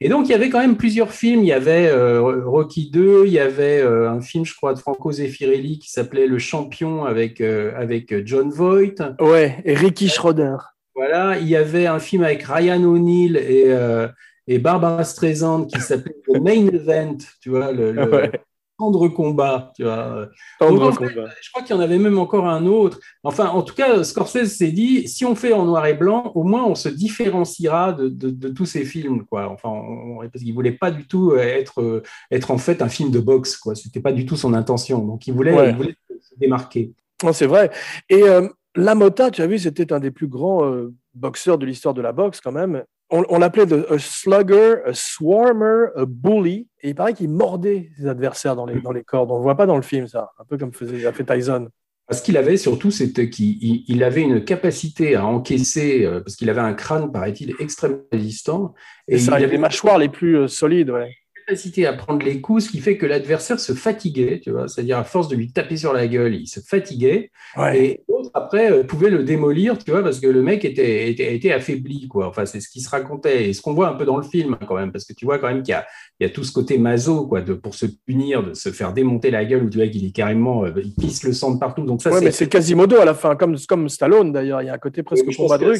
Et donc, il y avait quand même plusieurs films. Il y avait euh, Rocky 2, il y avait euh, un film, je crois, de Franco Zeffirelli qui s'appelait Le Champion avec, euh, avec John Voight. Ouais, et Ricky Schroeder. Voilà, il y avait un film avec Ryan O'Neill et, euh, et Barbara Streisand qui s'appelait The Main Event, tu vois, le, le Ouais. tendre combat, tu vois. Tendre Donc, en fait, combat. je crois qu'il y en avait même encore un autre. Enfin, en tout cas, Scorsese s'est dit, si on fait en noir et blanc, au moins on se différenciera de, de- de tous ces films, quoi. Enfin, on- parce qu'il voulait pas du tout être, euh, être en fait un film de boxe, quoi. C'était pas du tout son intention. Donc, il voulait, Ouais. il voulait se démarquer. Non, c'est vrai. Et euh, Lamotta, tu as vu, c'était un des plus grands euh, boxeurs de l'histoire de la boxe quand même. On, on l'appelait a slugger, a swarmer, a bully. Et il paraît qu'il mordait ses adversaires dans les, dans les cordes. On ne voit pas dans le film ça, un peu comme faisait, a fait Tyson. Ce qu'il avait surtout, c'était qu'il il- il avait une capacité à encaisser, euh, parce qu'il avait un crâne, paraît-il, extrêmement résistant. Et, ça, il il avait les mâchoires les plus euh, solides. Ouais. Capacité à prendre les coups, ce qui fait que l'adversaire se fatiguait, tu vois. C'est-à-dire, à force de lui taper sur la gueule, il se fatiguait. Ouais. Et l'autre, après, euh, pouvait le démolir, tu vois, parce que le mec était, était, était affaibli, quoi. Enfin, c'est ce qui se racontait et ce qu'on voit un peu dans le film, quand même, parce que tu vois quand même qu'il y y a tout ce côté maso, quoi, de, pour se punir, de se faire démonter la gueule, où tu vois qu'il est carrément, euh, il pisse le sang de partout. Donc ça, Ouais, c'est mais c'est Quasimodo à la fin, comme, comme Stallone d'ailleurs. Il y a un côté presque combat de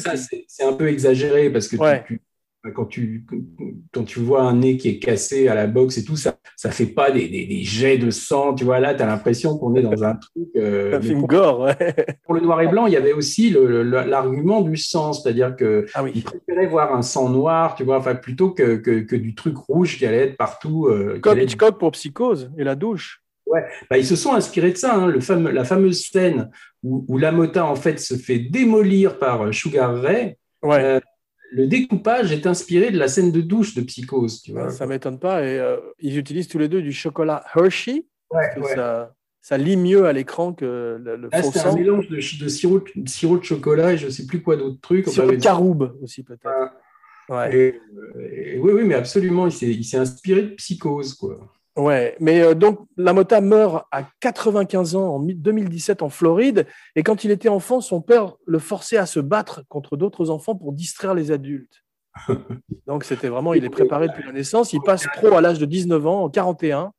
c'est un peu exagéré parce que tu- quand, tu, quand tu vois un nez qui est cassé à la boxe et tout, ça ça fait pas des, des, des jets de sang. Tu vois, là, tu as l'impression qu'on est dans un truc. euh, Un film pour, gore. ouais. pour le noir et blanc, il y avait aussi l'argument du sang, c'est-à-dire que Ah il oui. préférait voir un sang noir, tu vois, enfin, plutôt que, que, que du truc rouge qui allait être partout. euh, Comme être- Hitchcock pour Psychose et la douche. Bah, ils se sont inspirés de ça, hein, le fameux, la fameuse scène où, où Lamota en fait se fait démolir par euh, Sugar Ray. Ouais. Euh, le découpage est inspiré de la scène de douche de Psychose, tu vois. Ça m'étonne pas. Et euh, ils utilisent tous les deux du chocolat Hershey. Ouais. Ça, ça lit mieux à l'écran que le, le c'était un mélange de, de sirop, de sirop de chocolat et je sais plus quoi d'autres trucs. Enfin, Sur mais- caroube aussi, peut-être. Ouais. et, euh, et oui, oui, mais absolument, il s'est il s'est inspiré de Psychose, quoi. Ouais. Mais euh, donc, Lamotta meurt à 95 ans en mi- 2017 en Floride. Et quand il était enfant, son père le forçait à se battre contre d'autres enfants pour distraire les adultes. Donc, c'était vraiment, il est préparé depuis la naissance. Il passe pro à l'âge de 19 ans, en 41.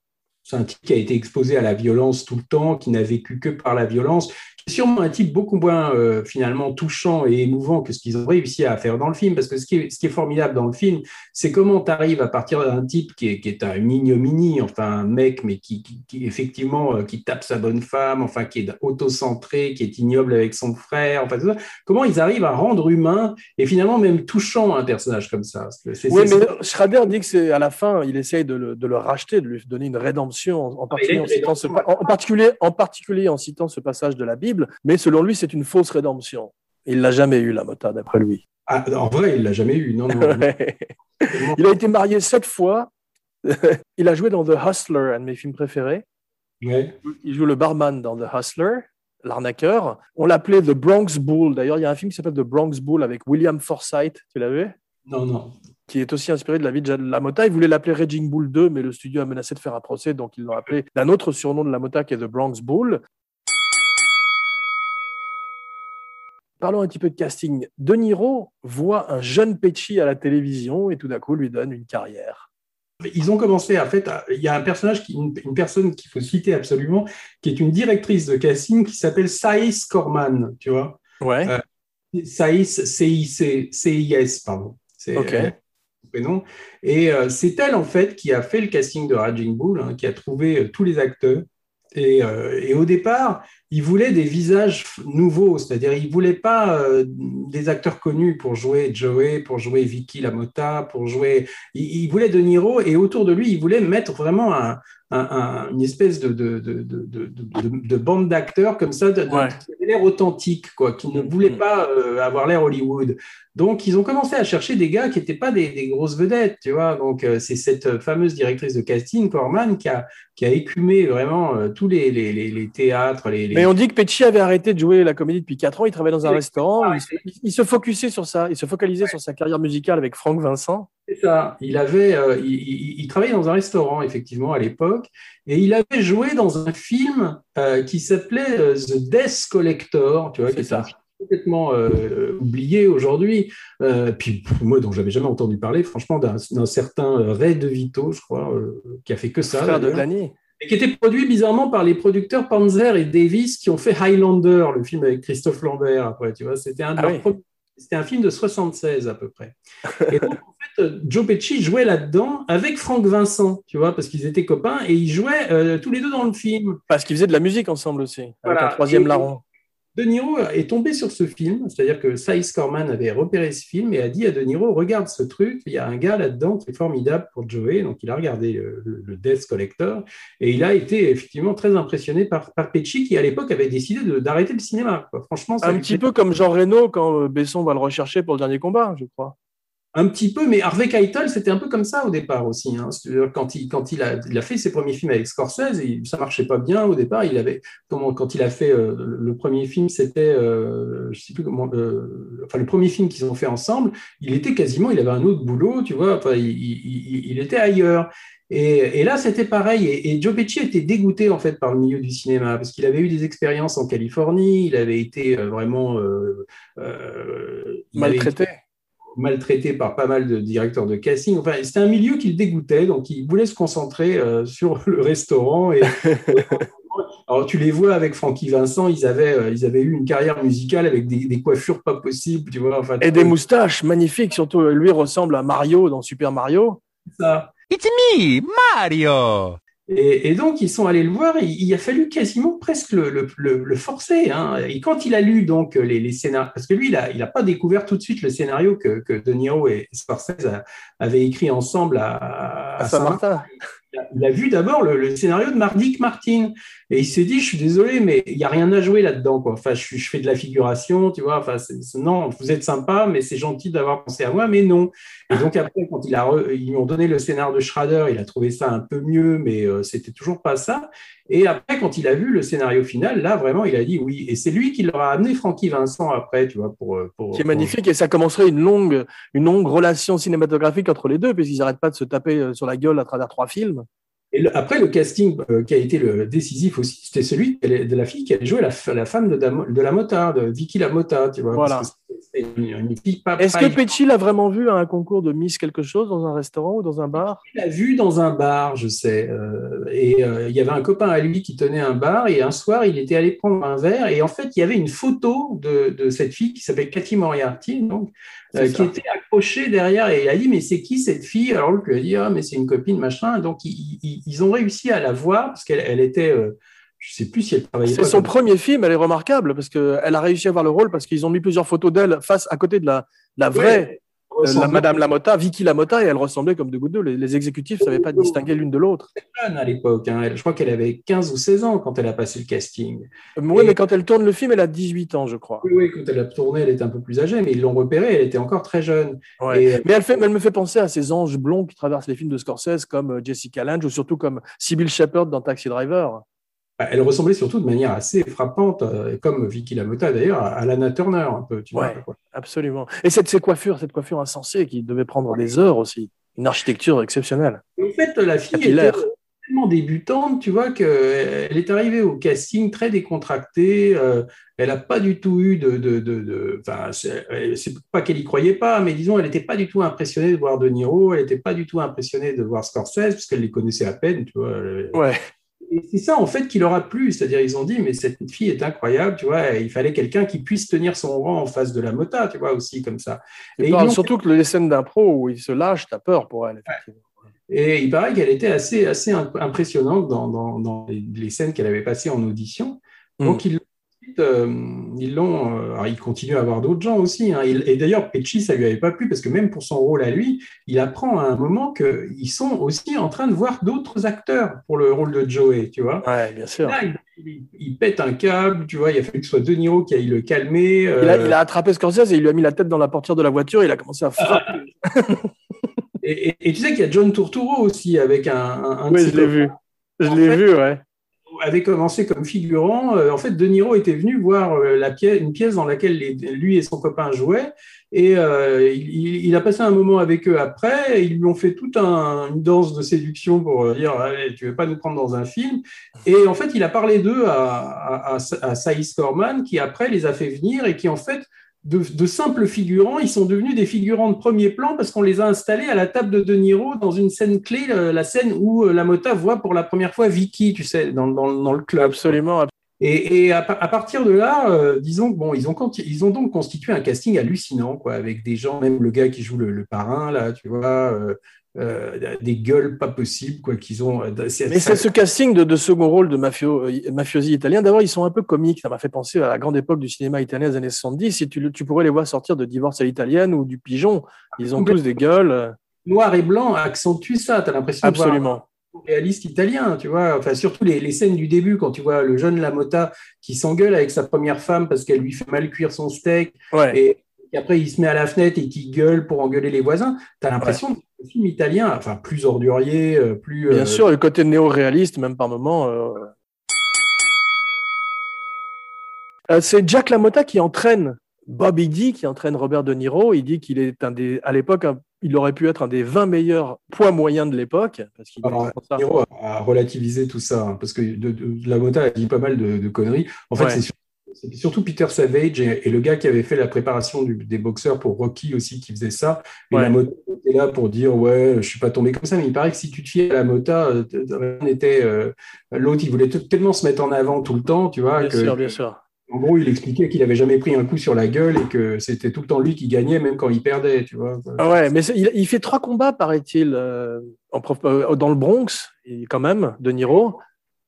C'est un type qui a été exposé à la violence tout le temps, qui n'a vécu que par la violence, sûrement un type beaucoup moins euh, finalement touchant et émouvant que ce qu'ils ont réussi à faire dans le film. Parce que ce qui est, ce qui est formidable dans le film, c'est comment tu arrives à partir d'un type qui est, qui est un ignominie, enfin un mec, mais qui, qui, qui, effectivement euh, qui tape sa bonne femme, enfin qui est autocentré, qui est ignoble avec son frère, enfin tout ça. Comment ils arrivent à rendre humain et finalement même touchant un personnage comme ça? Oui, mais Schrader dit que c'est à la fin, il essaye de le, de le racheter, de lui donner une rédemption, en, en particulier, une en, citant ce, rédemption. en, particulier, en particulier en citant ce passage de la Bible. Mais selon lui, c'est une fausse rédemption. Il l'a jamais eu, la Mota, d'après lui. Ah, en vrai, il l'a jamais eu. Non, non. il a été marié sept fois. il a joué dans The Hustler, un de mes films préférés. Ouais. Il joue le barman dans The Hustler, l'arnaqueur. On l'appelait The Bronx Bull. D'ailleurs, il y a un film qui s'appelle The Bronx Bull avec William Forsythe. Tu l'as vu? Non, non. qui est aussi inspiré de la vie de Lamotta. Il voulait l'appeler Raging Bull 2, mais le studio a menacé de faire un procès, donc ils l'ont appelé d'un autre surnom de Lamotta qui est The Bronx Bull. Parlons un petit peu de casting. De Niro voit un jeune Pesci à la télévision et tout d'un coup lui donne une carrière. Ils ont commencé, en fait, il y a un personnage, qui, une, personne qu'il faut citer absolument, qui est une directrice de casting qui s'appelle Saïs Corman, tu vois? Ouais. Euh, Saïs, C-I-C-I-S, pardon. C'est Ok. euh, prénom. Et euh, c'est elle, en fait, qui a fait le casting de Raging Bull, hein, qui a trouvé euh, tous les acteurs. Et, euh, et au départ, il voulait des visages nouveaux, c'est-à-dire il voulait pas euh, des acteurs connus pour jouer Joey, pour jouer Vicky Lamotta, pour jouer. Il, il voulait De Niro et autour de lui, il voulait mettre vraiment un, un- un- une espèce de, de, de, de, de, de- de bande d'acteurs comme ça, de, de- Ouais. qui avait l'air authentique, quoi, qui ne voulait Mhm. pas euh, avoir l'air Hollywood. Donc ils ont commencé à chercher des gars qui n'étaient pas des, des grosses vedettes, tu vois. Donc euh, c'est cette fameuse directrice de casting, Corman, qui a, qui a écumé vraiment tous les, les, les, les théâtres, les- Mais on dit que Pesci avait arrêté de jouer la comédie depuis 4 ans. Il travaillait dans un restaurant. Il se, il se focusait sur ça. Il se focalisait sur sa carrière musicale avec Franck Vincent. C'est ça. Il avait, euh, il, il- il travaillait dans un restaurant effectivement à l'époque, et il avait joué dans un film euh, qui s'appelait euh, The Death Collector, tu vois, qui est ça. film complètement oublié aujourd'hui. Puis moi, dont j'avais jamais entendu parler, franchement, d'un certain Ray DeVito, je crois, qui a fait que ça. frère de d'ailleurs. Et qui était produit bizarrement par les producteurs Panzer et Davis qui ont fait Highlander, le film avec Christophe Lambert après, tu vois, c'était un, Ah oui. un film de 76 à peu près. Et donc, en fait, euh, Joe Pesci jouait là-dedans avec Franck Vincent, tu vois, parce qu'ils étaient copains et ils jouaient euh, tous les deux dans le film. Parce qu'ils faisaient de la musique ensemble aussi. Avec Voilà. un troisième Et- larron. De Niro est tombé sur ce film, c'est-à-dire que Saïs Corman avait repéré ce film et a dit à De Niro Regarde ce truc, il y a un gars là-dedans qui est formidable pour Joey. Donc il a regardé le, Death Collector et il a été effectivement très impressionné par, par Pesci qui à l'époque avait décidé de- d'arrêter le cinéma. quoi. Franchement, ça Un petit peu comme Jean Reno quand euh, Besson va le rechercher pour le dernier combat, je crois. Un petit peu, mais Harvey Keitel, c'était un peu comme ça au départ aussi. hein. Quand, il, quand il, a, fait ses premiers films avec Scorsese, ça marchait pas bien au départ. Il avait, quand il a fait euh, le premier film, c'était, euh, je sais plus comment, euh, enfin le premier film qu'ils ont fait ensemble, il était quasiment, il avait un autre boulot, tu vois. Enfin, il, était ailleurs. Et, là, c'était pareil. Et, Joe Pesci était dégoûté en fait par le milieu du cinéma parce qu'il avait eu des expériences en Californie. Il avait été vraiment été- Maltraité. par pas mal de directeurs de casting. Enfin, c'était un milieu qui le dégoûtait, donc il voulait se concentrer euh, sur le restaurant. Et, alors, tu les vois avec Francky Vincent, ils avaient, euh, ils avaient eu une carrière musicale avec des, des coiffures pas possibles, tu vois. Enfin, Et des moustaches magnifiques, surtout euh, lui ressemble à Mario dans Super Mario. ça. It's me, Mario! Et, et donc, ils sont allés le voir. et il a fallu quasiment presque le, le, le, le forcer. Hein. Et quand il a lu donc les, les scénarios, parce que lui, il n'a pas découvert tout de suite le scénario que, que De Niro et Scorsese avaient écrit ensemble à, À Saint-Martin. il a- vu d'abord le, le scénario de Mardick Martin et il s'est dit je suis désolé mais il y a rien à jouer là-dedans quoi. Enfin je, fais de la figuration tu vois. Enfin non vous êtes sympa mais c'est gentil d'avoir pensé à moi mais non. Et donc après quand il a re- ils lui ont donné le scénario de Schrader il a trouvé ça un peu mieux mais euh, c'était toujours pas ça. Et après quand il a vu le scénario final là vraiment il a dit oui et c'est lui qui leur a amené Francky Vincent après tu vois pour euh, pour Qui est pour- magnifique et ça commencerait une longue, une longue relation cinématographique entre les deux, puisqu'ils n'arrêtent pas de se taper euh, sur la gueule à travers trois films. Et le- après, le casting euh, qui a été le décisif aussi, c'était celui de la fille qui allait jouer la, la femme de, la Mota, de Vicky Lamotta, tu vois. Voilà. parce que Est-ce que Pesci l'a vraiment vu à un concours de Miss quelque chose dans un restaurant ou dans un bar? Il l'a vu dans un bar, je sais. euh, et euh, il y avait un copain à lui qui tenait un bar. Et un soir, il était allé prendre un verre. Et en fait, il y avait une photo de, de cette fille qui s'appelle Cathy Moriarty, donc, euh, qui était accrochée derrière. Et il a dit Mais c'est qui cette fille? Alors, lui a dit Ah, mais c'est une copine, machin. Donc, ils, ils- ils ont réussi à la voir parce qu'elle elle était. Je sais plus si elle travaillait C'est son comme- premier film, elle est remarquable parce qu'elle a réussi à avoir le rôle parce qu'ils ont mis plusieurs photos d'elle face à côté de la, la vraie euh, la Madame Lamotta, Vicky Lamotta, et elle ressemblait comme deux gouttes d'eau. Les, les exécutifs ne savaient pas distinguer l'une de l'autre. jeune à l'époque. hein. Elle- Je crois qu'elle avait 15 ou 16 ans quand elle a passé le casting. Oui, Et- mais quand elle tourne le film, elle a 18 ans, je crois. Oui, oui, quand elle a tourné, elle était un peu plus âgée, mais ils l'ont repérée, elle était encore très jeune. Ouais. Et, euh, Mais elle, fait, elle me fait penser à ces anges blonds qui traversent les films de Scorsese, comme euh, Jessica Lange ou surtout comme Sybil Shepherd dans Taxi Driver. Bah, elle ressemblait surtout de manière assez frappante, euh, comme Vicky Lamotta d'ailleurs, à Lana Turner un peu. Tu Ouais. vois, quoi. Absolument. Et cette, ces coiffures, cette coiffure insensée qui devait prendre des heures aussi. Une architecture exceptionnelle. En fait, la fille était tellement débutante, tu vois, qu'elle est arrivée au casting très décontractée. euh, elle n'a pas du tout eu de. de, de, de- c'est pas qu'elle y croyait pas, mais disons, elle n'était pas du tout impressionnée de voir De Niro, elle n'était pas du tout impressionnée de voir Scorsese, puisqu'elle les connaissait à peine, tu vois. Elle- Ouais. Et c'est ça, en fait, qui leur a plu. C'est-à-dire, ils ont dit, mais cette fille est incroyable, tu vois, il fallait quelqu'un qui puisse tenir son rang en face de la mota, tu vois, aussi, comme ça. Et parle surtout que les scènes d'impro où il se lâche, t'as peur pour elle, effectivement. Et il paraît qu'elle était assez, assez imp- impressionnante dans, dans, dans les, scènes qu'elle avait passées en audition. Mm. Donc, ils, ils l'ont. euh, il continue à avoir d'autres gens aussi. hein. Il- et d'ailleurs, Pesci, ça lui avait pas plu parce que même pour son rôle à lui, il apprend à un moment qu'ils sont aussi en train de voir d'autres acteurs pour le rôle de Joey, tu vois. Ouais, bien sûr. Là, il, il- il pète un câble, tu vois. Il a fallu que ce soit De Niro qui aille le calmer. Il a, euh, il a attrapé Scorsese et il lui a mis la tête dans la portière de la voiture et il a commencé à frapper. et, et- et tu sais qu'il y a John Turturro aussi avec un. un, Oui, je l'ai vu. Je l'ai vu, ouais. Avait commencé comme figurant. Euh, en fait, De Niro était venu voir euh, la pièce, une pièce dans laquelle lui et son copain jouaient. Et euh, il, a passé un moment avec eux après. ils lui ont fait toute un- une danse de séduction pour dire Allez, Tu veux pas nous prendre dans un film? Et en fait, il a parlé d'eux à, à Saïs Corman, qui après les a fait venir et qui en fait. De, de simples figurants, ils sont devenus des figurants de premier plan parce qu'on les a installés à la table de De Niro dans une scène clé, euh, la scène où euh, la Mota voit pour la première fois Vicky, tu sais, dans, dans, dans le club. Absolument. Et, et à, pa- à partir de là, euh, disons que bon, ils ont, ils ont donc constitué un casting hallucinant, quoi, avec des gens, même le gars qui joue le, le parrain, là, tu vois, euh, euh, des gueules pas possibles, quoi, qu'ils ont. euh, c'est- Mais c'est ce casting de, de second rôle de mafio, euh, mafiosi italiens. D'abord, ils sont un peu comiques. Ça m'a fait penser à la grande époque du cinéma italien des années 70. Si tu, tu pourrais les voir sortir de Divorce à l'italienne ou du Pigeon, ils ont tous des gueules. noir et blanc accentue ça. Tu as l'impression Absolument. réaliste italien, tu vois. Enfin, surtout les, les scènes du début, quand tu vois le jeune Lamotta qui s'engueule avec sa première femme parce qu'elle lui fait mal cuire son steak. Ouais. Et, et après, il se met à la fenêtre et qui gueule pour engueuler les voisins. Tu as l'impression que c'est un film italien, enfin, plus ordurier, euh, plus. Bien euh, sûr, le côté néo-réaliste, même par moment. euh, Euh, c'est Jack LaMotta qui entraîne Bobby D, qui entraîne Robert De Niro. Il dit qu'il est un des, à l'époque, un- il aurait pu être un des 20 meilleurs poids moyens de l'époque. Parce qu'il a, relativisé tout ça, hein, parce que de, a dit pas mal de, de conneries. En fait, Ouais. c'est sur- c'était surtout Peter Savage et, et le gars qui avait fait la préparation du- des boxeurs pour Rocky aussi qui faisait ça. Et Ouais. Lamotta était là pour dire Ouais, je suis pas tombé comme ça, mais il paraît que si tu te fies à Lamotta, euh, t- t- on était, euh, l'autre, il voulait tellement se mettre en avant tout le temps, tu vois. Bien que- sûr, bien sûr. En gros, il expliquait qu'il avait jamais pris un coup sur la gueule et que c'était tout le temps lui qui gagnait, même quand il perdait, tu vois. Ah ouais, mais il, il fait trois combats, paraît-il, euh, euh, dans le Bronx, et quand même, De Niro.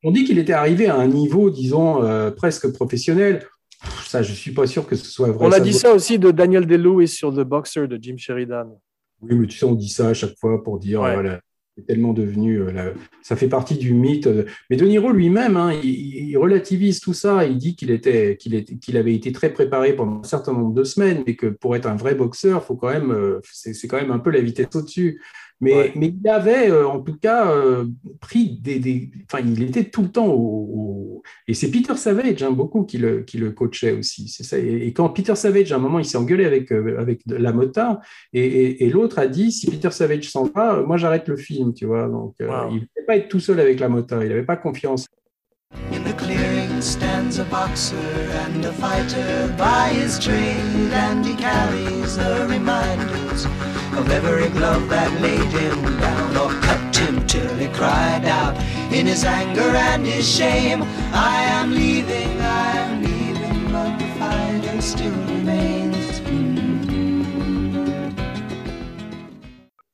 On dit qu'il était arrivé à un niveau, disons, euh, presque professionnel. Pff, Ça, je suis pas sûr que ce soit vrai. On a Ça dit doit- ça aussi de Daniel Day-Lewis sur The Boxer de Jim Sheridan. Oui, mais tu sais, on dit ça à chaque fois pour dire, Ouais. voilà, c'est tellement devenu, euh, ça fait partie du mythe. Mais De Niro lui-même, hein, il, il relativise tout ça. Il dit qu'il était, qu'il était, qu'il avait été très préparé pendant un certain nombre de semaines, mais que pour être un vrai boxeur, faut quand même, euh, c'est, c'est quand même un peu la vitesse au-dessus. Mais, Ouais. mais il avait, euh, en tout cas, euh, pris des, des, enfin, il était tout le temps au, au- et c'est Peter Savage, hein, beaucoup qui le, qui le coachait aussi. C'est ça. Et, et quand Peter Savage, à un moment, il s'est engueulé avec, euh, avec la mota, et, et- et l'autre a dit si Peter Savage s'en va, moi j'arrête le film, tu vois. Donc euh, Wow. il ne voulait pas être tout seul avec la mota, il n'avait pas confiance. In the clearing stands a boxer and a fighter by his trade, and he carries the reminders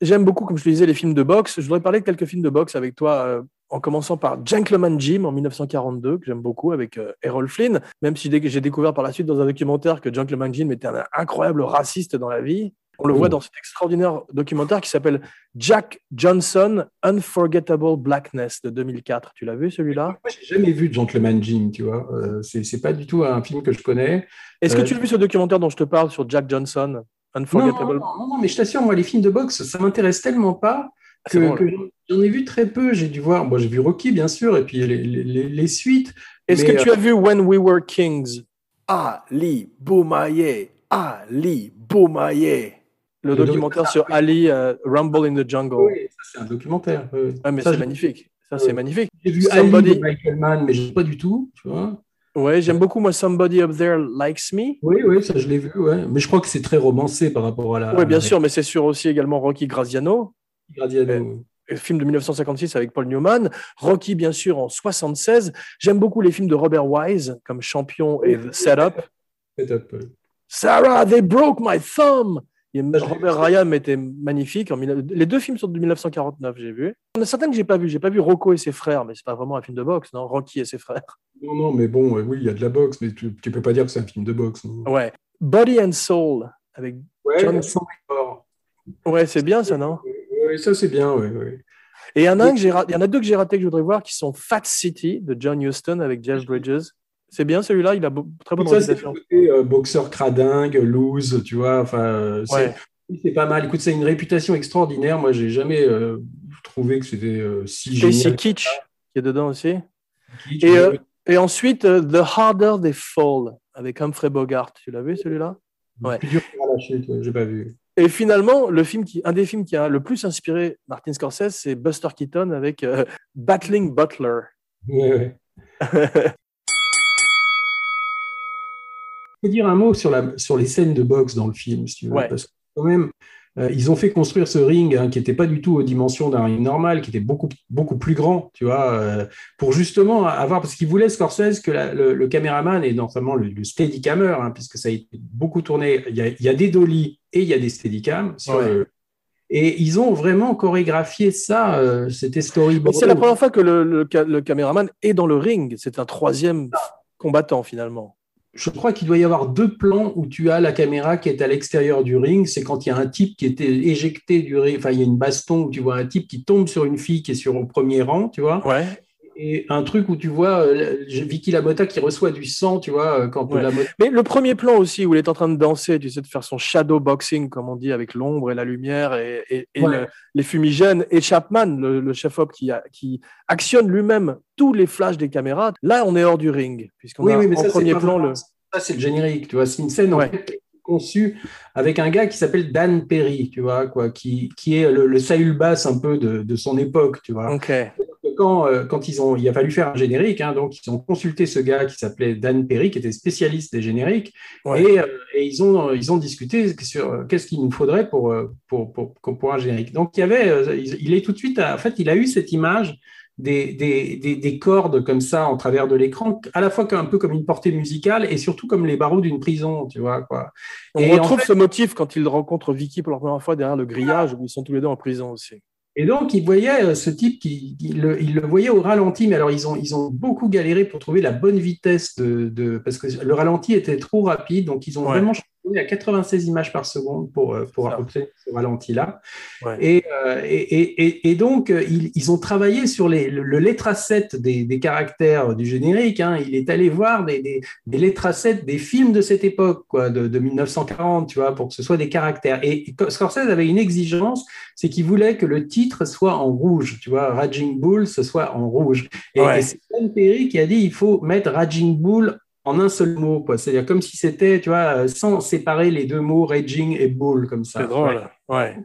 J'aime beaucoup, comme je te disais, les films de boxe. Je voudrais parler de quelques films de boxe avec toi, euh, en commençant par Gentleman Jim en 1942, que j'aime beaucoup, avec euh, Errol Flynn, même si j'ai découvert par la suite dans un documentaire que Gentleman Jim était un incroyable raciste dans la vie. On le Oh. voit dans cet extraordinaire documentaire qui s'appelle Jack Johnson, Unforgettable Blackness de 2004. Tu l'as vu celui-là? Moi, j'ai jamais vu Gentleman Jim, tu vois. Euh, c'est c'est pas du tout un film que je connais. Est-ce que Euh, tu as vu ce documentaire dont je te parle sur Jack Johnson, Non, Unforgettable? Non, non, non, mais je t'assure, moi, les films de boxe, ça m'intéresse tellement pas Ah, que, j'en ai vu très peu. J'ai dû voir, moi j'ai vu Rocky bien sûr, et puis les, les- les- les suites. Est-ce Mais, que tu as vu When We Were Kings? Ali Boumaye, Ali Boumaye. Le Le documentaire sur oui. Ali, euh, Rumble in the Jungle. Oui, ça c'est un documentaire. oui. Ah, mais c'est magnifique. Ça, c'est magnifique. J'ai vu Somebody- Ali de Michael Mann, mais j'ai pas du tout, tu vois. Ouais, j'aime beaucoup, moi, Somebody Up There Likes Me. Oui, oui, ça je l'ai vu, ouais. Mais je crois que c'est très romancé par rapport à la. Oui, bien à sûr, mais c'est sur aussi également Rocky Graziano, Gradiano. le film de 1956 avec Paul Newman. Rocky, bien sûr, en 76. J'aime beaucoup les films de Robert Wise, comme Champion et The Setup. Setup. Sarah, they broke my thumb. Et Robert Ryan était magnifique. En Les deux films sont de 1949, j'ai vu. Il y en a certains que j'ai pas vu. J'ai pas vu Rocco et ses frères, mais c'est pas vraiment un film de boxe, non? Rocky et ses frères. Non, non, mais bon, euh, oui, il y a de la boxe, mais tu, tu peux pas dire que c'est un film de boxe. non? Ouais. Body and Soul avec. Ouais, John-. Ouais, c'est bien ça, non? Oui, ça c'est bien, oui, oui. Et il y en a un que il y en a deux que j'ai ratés que je voudrais voir qui sont Fat City de John Huston avec Jeff Bridges. C'est bien celui-là, il a très bonne ça, côté euh, boxeur cradingue, loose, tu vois. Enfin, euh, c'est Ouais. pas mal. Écoute, c'est une réputation extraordinaire. Moi, j'ai jamais euh, trouvé que c'était euh, si génial. Kitsch qui est dedans aussi. Kitsch, Et, mais oui. et ensuite The Harder They Fall avec Humphrey Bogart. Tu l'as vu celui-là? Ouais. Plus dur chute, ouais, j'ai pas vu. Et finalement, le film qui, un des films qui a le plus inspiré Martin Scorsese, c'est Buster Keaton avec Battling Butler. Ouais, ouais. Je peux dire un mot sur, la, sur les scènes de boxe dans le film, si tu veux. Ouais. Parce que quand même, euh, ils ont fait construire ce ring hein, qui n'était pas du tout aux dimensions d'un ring normal, qui était beaucoup, beaucoup plus grand, tu vois, euh, pour justement avoir, parce qu'ils voulaient Scorsese que la- le, le caméraman et notamment le, le steadicammer, hein, puisque ça a été beaucoup tourné, il y a, il y a des dolly et il y a des steadicams sur Ouais. le- Et ils ont vraiment chorégraphié ça, euh, c'était storyboard. c'est la première fois que le, le, ca- le caméraman est dans le ring. C'est un troisième combattant finalement. Je crois qu'il doit y avoir deux plans où tu as la caméra qui est à l'extérieur du ring. C'est quand il y a un type qui était éjecté du ring. Enfin, il y a une baston où tu vois un type qui tombe sur une fille qui est sur au premier rang, tu vois. Ouais. Et un truc où tu vois euh, Vicky Lamotta qui reçoit du sang, tu vois, euh, quand Ouais. Lamotta. Mais le premier plan aussi, où il est en train de danser, tu sais, de faire son shadow boxing, comme on dit, avec l'ombre et la lumière et, et- et Ouais. le- les fumigènes, et Chapman, le, le chef-op, qui, a- qui actionne lui-même tous les flashs des caméras. Là, on est hors du ring, puisqu'on Oui, a oui, mais en ça, premier plan le. Ça, c'est le générique, tu vois. C'est une scène en Ouais. fait, conçue avec un gars qui s'appelle Dan Perry, tu vois, quoi, qui, qui est le, le Saül Bass un peu de, de son époque, tu vois. Quand, euh, quand ils ont, il a fallu faire un générique, hein, donc ils ont consulté ce gars qui s'appelait Dan Perry, qui était spécialiste des génériques, Ouais. et, euh, et ils, ont, ils ont discuté sur euh, qu'est-ce qu'il nous faudrait pour, pour, pour, pour, un générique. Donc il y avait, il, il est tout de suite, en fait, il a eu cette image des, des, des, des cordes comme ça en travers de l'écran, à la fois un peu comme une portée musicale et surtout comme les barreaux d'une prison, tu vois quoi. On Et en retrouve fait- ce motif quand il rencontre Vicky pour la première fois derrière le grillage, où ils sont tous les deux en prison aussi. Et donc, il voyait euh, ce type, qui, il, le, il le voyait au ralenti, mais alors ils ont, ils ont beaucoup galéré pour trouver la bonne vitesse, de, de- parce que le ralenti était trop rapide, donc ils ont Ouais. vraiment changé à 96 images par seconde pour, euh, pour obtenir ce ralenti-là. Ouais. Et, euh, et, et, et- donc, euh, ils, ils ont travaillé sur les, le, le des, des caractères du générique. hein. Il est allé voir des, des, des lettracets des films de cette époque, quoi, de, de 1940, tu vois, pour que ce soit des caractères. Et Scorsese avait une exigence, c'est qu'il voulait que le titre soit en rouge, tu vois, Raging Bull, ce soit en rouge. Et, Ouais. et c'est Dan Perry qui a dit il faut mettre Raging Bull en un seul mot, quoi. C'est-à-dire comme si c'était, tu vois, euh, sans séparer les deux mots Raging et Bull comme ça. C'est drôle. Ouais.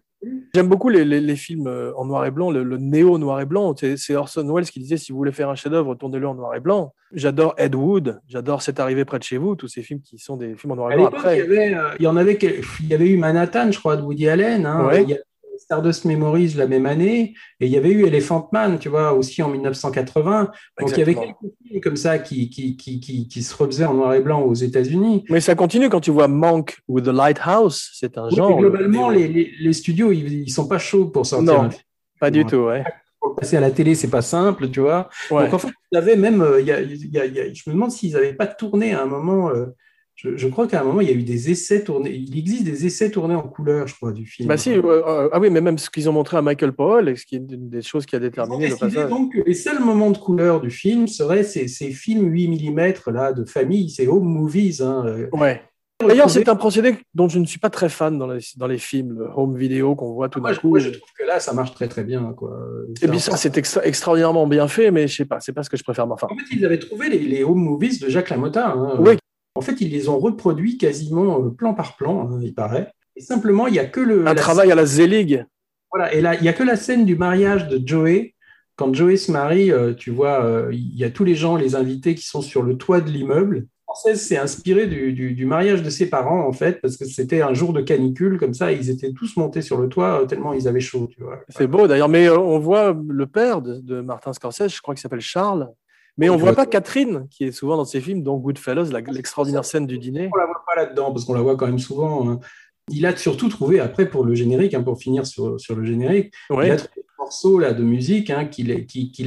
J'aime beaucoup les, les- les films euh, en noir et blanc, le, le néo noir et blanc. C'est Orson Welles qui disait si vous voulez faire un chef-d'œuvre, tournez-le en noir et blanc. J'adore Ed Wood, j'adore C'est arrivé près de chez vous, tous ces films qui sont des films en noir et À blanc. l'époque, il, y Après, avait, euh, il y en avait, il y avait eu Manhattan, je crois, de Woody Allen. hein. Ouais. Il y a Stardust Memories la même année, et il y avait eu Elephant Man, tu vois, aussi en 1980. Donc il y avait quelques films comme ça qui, qui, qui, qui, qui se refaisaient en noir et blanc aux États-Unis. mais ça continue quand tu vois Monk ou The Lighthouse, c'est un Oui, genre. globalement, le néo. les, les, les studios, ils, ils sont pas chauds pour sortir Non. un film. Pas du tout, ouais. Pour passer à la télé, c'est pas simple, tu vois. Ouais. Donc en fait, ils avaient même, euh, y a- il y a- il y a- je me demande s'ils n'avaient pas tourné à un moment. euh, je, je crois qu'à un moment, il y a eu des essais tournés. Il existe des essais tournés en couleur, je crois, du film. Bah si, euh, euh, ah oui, mais même ce qu'ils ont montré à Michael Powell, ce qui est une des choses qui a déterminé le passage. donc que les seuls moments de couleur du film seraient ces, ces films 8 mm là, de famille, ces home movies. hein, Ouais. D'ailleurs, c'est un procédé dont je ne suis pas très fan dans les, dans les films, le home vidéo qu'on voit tout Moi, d'un coup. moi, je trouve que là, ça marche très très bien. Quoi. Et puis ça, c'est extra- extraordinairement bien fait, mais je sais pas, c'est pas ce que je préfère. Enfin, En fait, ils avaient trouvé les, les home movies de Jacques Lamotta. hein. Oui. En fait, ils les ont reproduits quasiment euh, plan par plan, hein, il paraît. Et simplement, il n'y a que le. un travail à la Z-League. Voilà, et là, il n'y a que la scène du mariage de Joey. Quand Joey se marie, euh, tu vois, euh, il y a tous les gens, les invités qui sont sur le toit de l'immeuble. Française s'est inspirée du, du- du mariage de ses parents, en fait, parce que c'était un jour de canicule, comme ça, ils étaient tous montés sur le toit euh, tellement ils avaient chaud, tu vois. C'est beau d'ailleurs, mais on voit le père de, de Martin Scorsese, je crois qu'il s'appelle Charles, mais on Oui, voit pas. Catherine, qui est souvent dans ses films, dont Goodfellas, la- l'extraordinaire scène du dîner. On la voit pas là-dedans, parce qu'on la voit quand même souvent. Il a surtout trouvé, après, pour le générique, hein, pour finir sur, sur le générique, Ouais. Il a trouvé des morceaux là, de musique hein, qu'il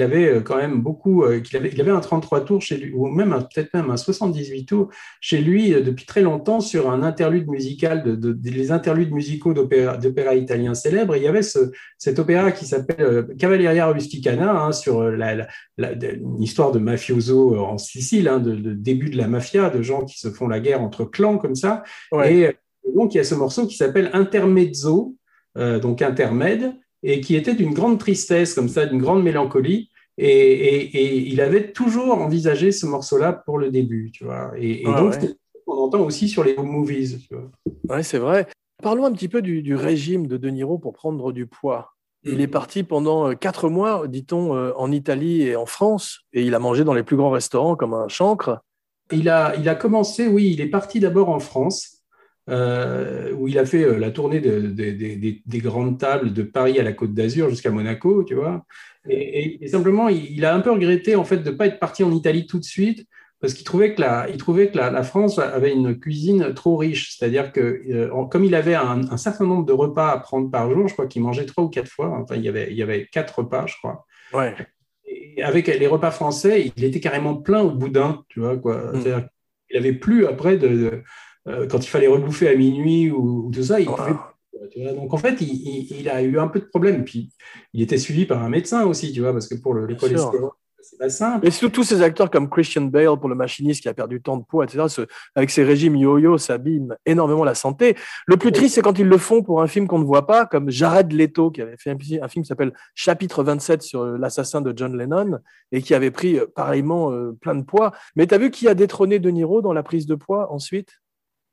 avait euh, quand même beaucoup. euh, qu'il avait, il avait un 33 tours chez lui, ou même un- peut-être même un 78 tours chez lui euh, depuis très longtemps sur un interlude musical, de, de- de- les interludes musicaux d'opéra italien célèbres. Et il y avait ce, cet opéra qui s'appelle euh, Cavalleria Rusticana hein, sur la, la- la- de- une histoire de mafioso en Sicile, hein, de, de début de la mafia, de gens qui se font la guerre entre clans comme ça. Ouais. Et donc, il y a ce morceau qui s'appelle Intermezzo, euh, donc intermède, et qui était d'une grande tristesse, comme ça, d'une grande mélancolie. Et, et- et il avait toujours envisagé ce morceau-là pour le début, tu vois. Et, et Ah donc, ouais. qu'on entend aussi sur les movies, tu vois. Ouais, c'est vrai. Parlons un petit peu du, du régime de De Niro pour prendre du poids. Il Mm. est parti pendant euh, quatre mois, dit-on, euh, en Italie et en France, et il a mangé dans les plus grands restaurants comme un chancre. Il a, il a commencé, oui, il est parti d'abord en France, euh, où il a fait euh, la tournée de- de- de- des- des grandes tables de Paris à la Côte d'Azur jusqu'à Monaco, tu vois. Et, et- et simplement, il, il a un peu regretté en fait de ne pas être parti en Italie tout de suite, parce qu'il trouvait que, la, il trouvait que la, la France avait une cuisine trop riche. C'est-à-dire que, euh, en- comme il avait un, un certain nombre de repas à prendre par jour, je crois qu'il mangeait trois ou quatre fois, enfin, il y avait, il y avait quatre repas, je crois. Ouais. Et avec les repas français, il était carrément plein au boudin, tu vois, quoi. Mm. C'est-à-dire qu'il avait plus après de, de- quand il fallait rebouffer à minuit ou, ou tout ça, il pouvait. Donc en fait, il, il- il a eu un peu de problème. Puis il était suivi par un médecin aussi, tu vois, parce que pour le, le cholestérol, c'est pas simple. Et surtout tous ces acteurs comme Christian Bale pour le machiniste qui a perdu tant de poids, etc., ce- avec ses régimes yo-yo, ça abîme énormément la santé. Le plus triste, c'est quand ils le font pour un film qu'on ne voit pas, comme Jared Leto, qui avait fait un, un film qui s'appelle Chapitre 27 sur l'assassin de John Lennon, et qui avait pris euh, pareillement euh, plein de poids. Mais tu as vu qui a détrôné De Niro dans la prise de poids ensuite?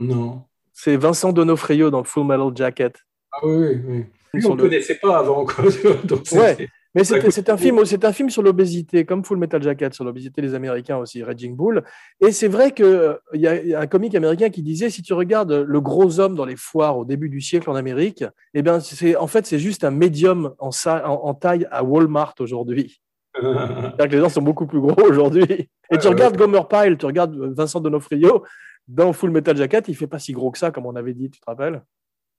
Non. C'est Vincent Donofrio dans Full Metal Jacket. Ah oui, oui. Lui, on ne le- connaissait pas avant. Quoi. Donc, Ouais. Mais c'est un film, un film sur l'obésité, comme Full Metal Jacket sur l'obésité des Américains aussi, Raging Bull. Et c'est vrai que euh, y, a- il y a un comique américain qui disait si tu regardes le gros homme dans les foires au début du siècle en Amérique, eh bien en fait c'est juste un médium en, en, en taille à Walmart aujourd'hui. C'est-à-dire que les gens sont beaucoup plus gros aujourd'hui. Et tu regardes Gomer Pyle, tu regardes Vincent Donofrio dans Full Metal Jacket, il fait pas si gros que ça comme on avait dit, tu te rappelles?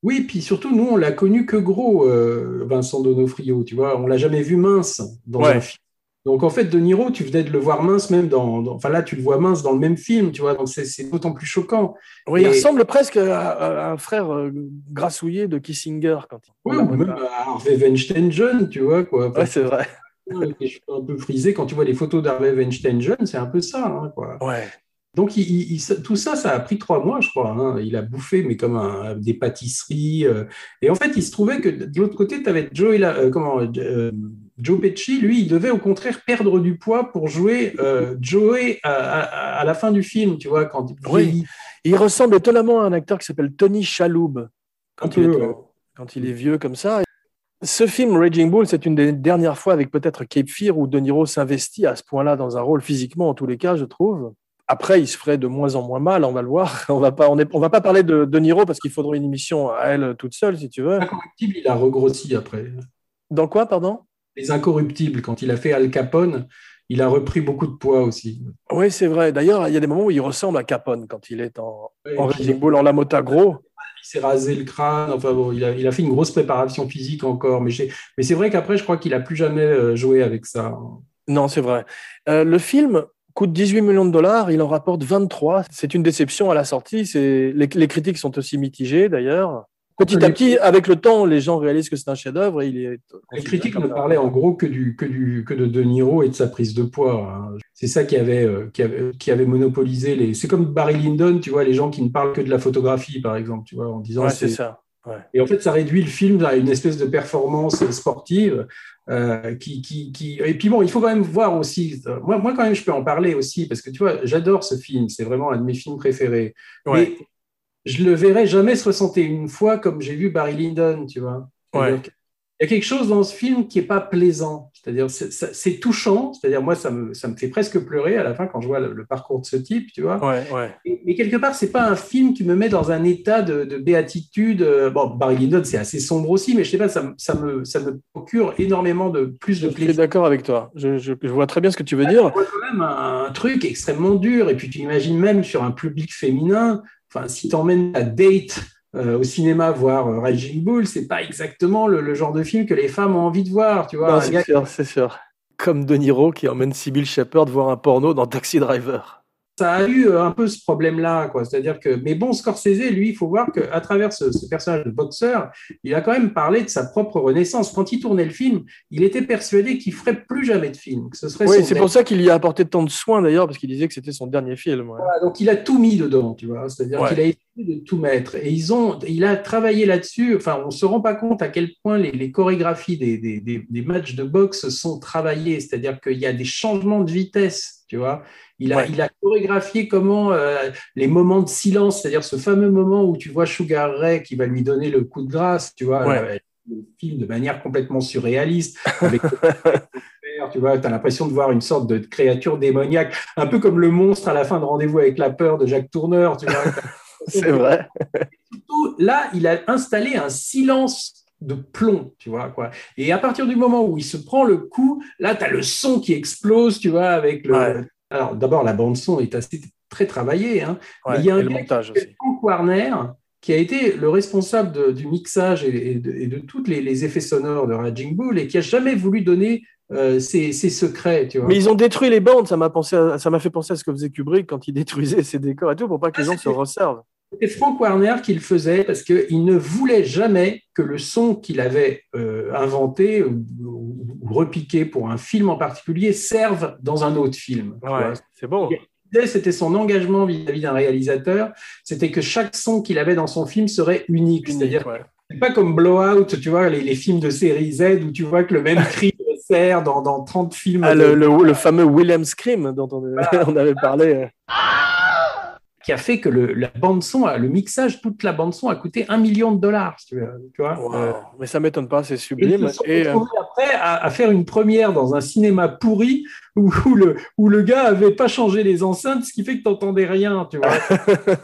Oui, puis surtout, nous, on l'a connu que gros, euh, Vincent Donofrio, tu vois. On l'a jamais vu mince dans Ouais. un film. Donc, en fait, De Niro, tu venais de le voir mince même dans, dans- Enfin, là, tu le vois mince dans le même film, tu vois. Donc, c'est d'autant plus choquant. Oui, il ressemble presque à, à un frère euh, grassouillé de Kissinger quand il. Oui, ou même à Harvey Weinstein jeune, tu vois, quoi. Ouais, c'est vrai. Les cheveux un peu frisés. Quand tu vois les photos d'Harvey Weinstein jeune, c'est un peu ça, hein, quoi. Ouais. Donc, il- tout ça, ça a pris trois mois, je crois. hein. Il a bouffé, mais comme un- des pâtisseries. euh. Et en fait, il se trouvait que de l'autre côté, tu avais Joe, euh, comment, euh, Joe Pesci. Lui, il devait au contraire perdre du poids pour jouer euh, Joey à, à- à la fin du film, tu vois, quand Oui. Il ressemble étonnamment à un acteur qui s'appelle Tony Chaloub quand, il, est, ouais. quand il est vieux comme ça. Ce film Raging Bull, c'est une des dernières fois avec peut-être Cape Fear où De Niro s'investit à ce point-là dans un rôle physiquement, en tous les cas, je trouve. Après, il se ferait de moins en moins mal, on va le voir. On va pas, on est- on va pas parler de De Niro parce qu'il faudrait une émission à elle toute seule, si tu veux. Incorruptible, il a regrossi après. Dans quoi, pardon? Les Incorruptibles, quand il a fait Al Capone, il a repris beaucoup de poids aussi. Oui, c'est vrai. D'ailleurs, il y a des moments où il ressemble à Capone quand il est en, Ouais, en Raging Bull, en Lamota gros. il s'est rasé le crâne. Enfin bon, il a, il a fait une grosse préparation physique encore. Mais c'est vrai qu'après, je crois qu'il a plus jamais euh, joué avec ça. Non, c'est vrai. Euh, le film coûte 18 millions de dollars, il en rapporte 23. C'est une déception à la sortie. C'est les, les critiques sont aussi mitigées d'ailleurs. Petit à petit, avec le temps, les gens réalisent que c'est un chef-d'œuvre et il est. Les critiques ne parlaient en gros que, du, que, du, que de De Niro et de sa prise de poids. hein. C'est ça qui avait, euh, qui, avait, qui avait monopolisé les. C'est comme Barry Lyndon, tu vois, les gens qui ne parlent que de la photographie, par exemple, tu vois, en disant. Ouais, c'est ça. Et en fait, ça réduit le film à une espèce de performance sportive. Euh, qui, qui, qui... Et puis bon, il faut quand même voir aussi. euh, Moi, moi, quand même, je peux en parler aussi parce que tu vois, j'adore ce film. C'est vraiment un de mes films préférés. Ouais. Mais je le verrai jamais 61 fois comme j'ai vu Barry Lyndon, tu vois. Ouais. Il y a quelque chose dans ce film qui est pas plaisant. C'est-à-dire, c'est- c'est touchant. C'est-à-dire, moi, ça me, ça me fait presque pleurer à la fin quand je vois le, le parcours de ce type, tu vois. Ouais, ouais. Mais, mais quelque part, c'est pas un film qui me met dans un état de, de béatitude. Euh, Bon, Barry Lyndon, c'est assez sombre aussi, mais je sais pas, ça, me- ça me, ça me procure énormément de plus de Je suis plaisir. d'accord avec toi. Je, je- je vois très bien ce que tu veux dire. On voit quand même un, un truc extrêmement dur. Et puis, tu imagines même sur un public féminin, enfin, si tu emmènes ta date euh, au cinéma voir euh, Raging Bull, c'est pas exactement le, genre de film que les femmes ont envie de voir, tu vois. C'est sûr, c'est sûr. Comme De Niro qui emmène Sybil Shepherd voir un porno dans Taxi Driver. Ça a eu euh, un peu ce problème-là, quoi. C'est-à-dire que, mais bon, Scorsese, lui, il faut voir qu'à travers ce, ce personnage de boxeur, il a quand même parlé de sa propre renaissance. Quand il tournait le film, il était persuadé qu'il ferait plus jamais de film, que ce serait Oui, c'est pour ça qu'il y a apporté tant de soins d'ailleurs, parce qu'il disait que c'était son dernier film. ouais. Voilà, donc il a tout mis dedans, tu vois. C'est-à-dire Ouais. qu'il a essayé de tout mettre. Et ils ont, il a travaillé là-dessus. Enfin, on se rend pas compte à quel point les, les chorégraphies des, des, des, des matchs de boxe sont travaillées. C'est-à-dire qu'il y a des changements de vitesse, tu vois. Il a, Ouais. il a chorégraphié comment euh, les moments de silence, c'est-à-dire ce fameux moment où tu vois Sugar Ray qui va lui donner le coup de grâce, tu vois, Ouais. euh, le film de manière complètement surréaliste. Avec tu vois, tu as l'impression de voir une sorte de créature démoniaque, un peu comme le monstre à la fin de Rendez-vous avec la peur de Jacques Tourneur, tu vois. C'est vrai. Surtout, là, il a installé un silence de plomb, tu vois, quoi. Et à partir du moment où il se prend le coup, là, tu as le son qui explose, tu vois, avec le... Ouais. Alors, d'abord, la bande-son est assez très travaillée, hein. Ouais, Mais il y a un le montage qui s'appelle aussi. Frank Warner, qui a été le responsable de- du mixage et, et de, et de tous les, les effets sonores de Raging Bull et qui a jamais voulu donner euh, ses, ses secrets, tu vois. Mais ils ont détruit les bandes, ça m'a pensé à- ça m'a fait penser à ce que faisait Kubrick quand il détruisait ses décors et tout, pour pas que les Ah, gens se c'était- resservent. C'était Frank Warner qui le faisait parce qu'il ne voulait jamais que le son qu'il avait euh, inventé ou, ou- ou repiqué pour un film en particulier serve dans un autre film. Ouais, c'est beau. C'était son engagement vis-à-vis d'un réalisateur, c'était que chaque son qu'il avait dans son film serait unique. Unique, C'est-à-dire, ouais. c'est pas comme Blowout, tu vois, les, les films de série Z où tu vois que le même cri sert dans, dans 30 films. Ah, de- le, le- le fameux Willem Scream dont on, on avait parlé. euh. Qui a fait que le, la bande son, le mixage, toute la bande son a coûté un million de dollars. Tu vois. Wow. Euh, Mais ça m'étonne pas, c'est Et sublime. sont Et, euh, après à, à faire une première dans un cinéma pourri où, où le, où le gars avait pas changé les enceintes, ce qui fait que tu n'entendais rien. Tu vois.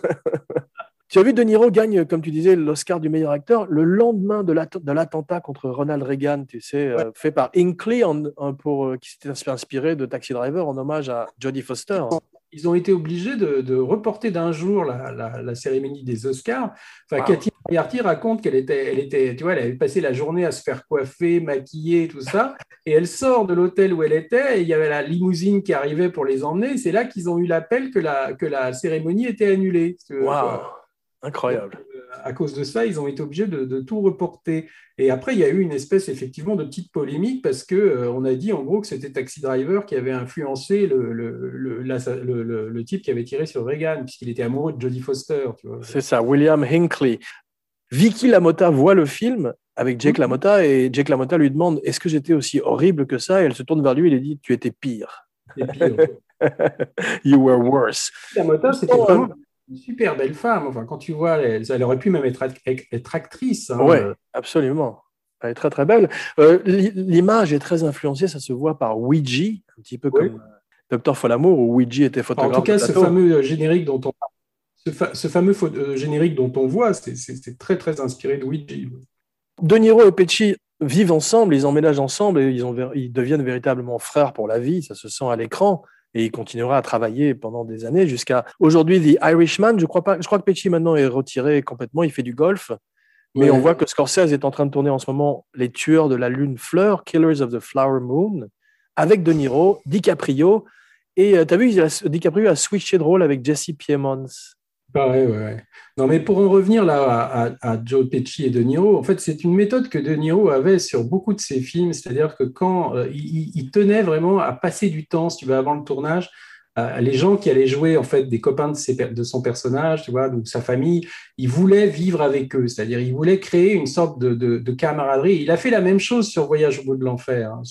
Tu as vu, De Niro gagne, comme tu disais, l'Oscar du meilleur acteur le lendemain de l'att- de l'attentat contre Ronald Reagan, tu sais, euh, fait par Inkley, en- en- pour, euh, qui s'était inspiré de Taxi Driver en hommage à Jodie Foster. Ils ont été obligés de, de reporter d'un jour la, la- la cérémonie des Oscars. Enfin, Wow. Cathy Moriarty raconte qu'elle était, elle était, tu vois, elle avait passé la journée à se faire coiffer, maquiller, tout ça, et elle sort de l'hôtel où elle était, et il y avait la limousine qui arrivait pour les emmener. C'est là qu'ils ont eu l'appel que la, que la cérémonie était annulée. Waouh, incroyable. À cause de ça, ils ont été obligés de, de tout reporter. Et après, il y a eu une espèce effectivement de petite polémique parce que euh, on a dit en gros que c'était Taxi Driver qui avait influencé le, le, le, la- le- le- le type qui avait tiré sur Reagan puisqu'il était amoureux de Jodie Foster. C'est ça, William Hinckley. Vicky Lamotta voit le film avec Jake Mhm. Lamotta et Jake Lamotta lui demande Est-ce que j'étais aussi horrible que ça? Et elle se tourne vers lui et lui dit Tu étais pire. Et euh, You were worse. la moto, c'était vraiment une super belle femme. Enfin, quand tu vois, elle, elle aurait pu même être, act- être actrice. hein. Ouais, absolument. Elle est très très belle. Euh, l'i- L'image est très influencée, ça se voit par Ouija, un petit peu Oui. comme euh, Docteur Folamour, où Ouija était photographe. en tout cas, ce fameux euh, générique dont on ce, fa- ce fameux euh, générique dont on voit, c'est- très très inspiré de Ouija. De Niro et Pesci vivent ensemble, ils emménagent ensemble et ils, ont, ils deviennent véritablement frères pour la vie, ça se sent à l'écran. Et il continuera à travailler pendant des années jusqu'à aujourd'hui The Irishman. Je crois pas, je crois que Pesci maintenant est retiré complètement, il fait du golf. Mais Ouais. on voit que Scorsese est en train de tourner en ce moment Les Tueurs de la Lune Fleur, Killers of the Flower Moon, avec De Niro, DiCaprio. Et tu as vu, a- DiCaprio a switché de rôle avec Jesse Plemons Pareil, ouais, ouais. Non, mais pour en revenir là à, Joe Pesci et De Niro, en fait, c'est une méthode que De Niro avait sur beaucoup de ses films, c'est-à-dire que quand euh, il, tenait vraiment à passer du temps, si tu veux, avant le tournage, à les gens qui allaient jouer en fait des copains de, ses de son personnage, tu vois, donc sa famille, il voulait vivre avec eux, c'est-à-dire il voulait créer une sorte de, de- de camaraderie. Il a fait la même chose sur Voyage au bout de l'enfer. hein,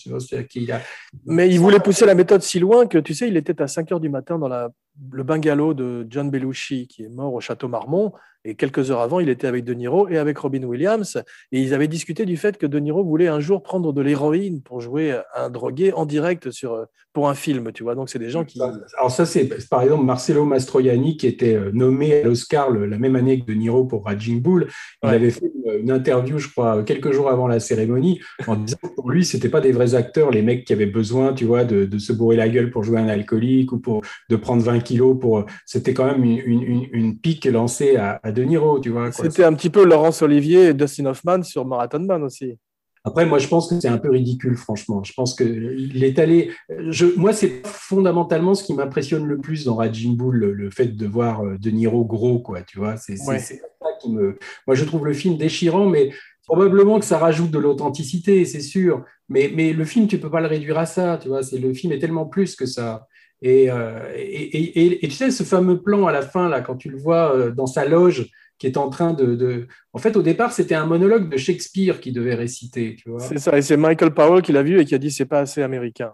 a, Mais il voulait pousser la méthode si loin que, tu sais, il était à 5 heures du matin dans la, le bungalow de John Belushi, qui est mort au château Marmont. Et quelques heures avant, il était avec De Niro et avec Robin Williams. Et ils avaient discuté du fait que De Niro voulait un jour prendre de l'héroïne pour jouer un drogué en direct sur, pour un film, tu vois. Donc, c'est des gens qui. Alors ça, c'est par exemple Marcello Mastroianni qui était euh, nommé à l'Oscar la même année que De Niro pour Raging Bull. Il Ouais. avait fait une, une interview, je crois, quelques jours avant la cérémonie, en disant que pour lui, c'était pas des vrais acteurs, les mecs qui avaient besoin, tu vois, de, de se bourrer la gueule pour jouer un alcoolique ou pour de prendre 20 kilos pour. C'était quand même une, une, une- une pique lancée à, à De Niro, tu vois. C'était un petit peu Laurence Olivier et Dustin Hoffman sur Marathon Man aussi. Après, moi, je pense que c'est un peu ridicule, franchement. Je pense qu'il est allé. Je, moi, c'est fondamentalement ce qui m'impressionne le plus dans Raging Bull, le, le fait de voir euh, De Niro gros, quoi. Tu vois, c'est c'est- Ouais. c'est ça qui me. Moi, je trouve le film déchirant, mais probablement que ça rajoute de l'authenticité, c'est sûr. Mais, mais le film, tu peux pas le réduire à ça, tu vois. C'est le film est tellement plus que ça. Et, euh, et, et, et- et tu sais, ce fameux plan à la fin, là, quand tu le vois euh, dans sa loge, qui est en train de, de... En fait, au départ, c'était un monologue de Shakespeare qui devait réciter. C'est ça. Et c'est Michael Powell qui l'a vu et qui a dit c'est pas assez américain.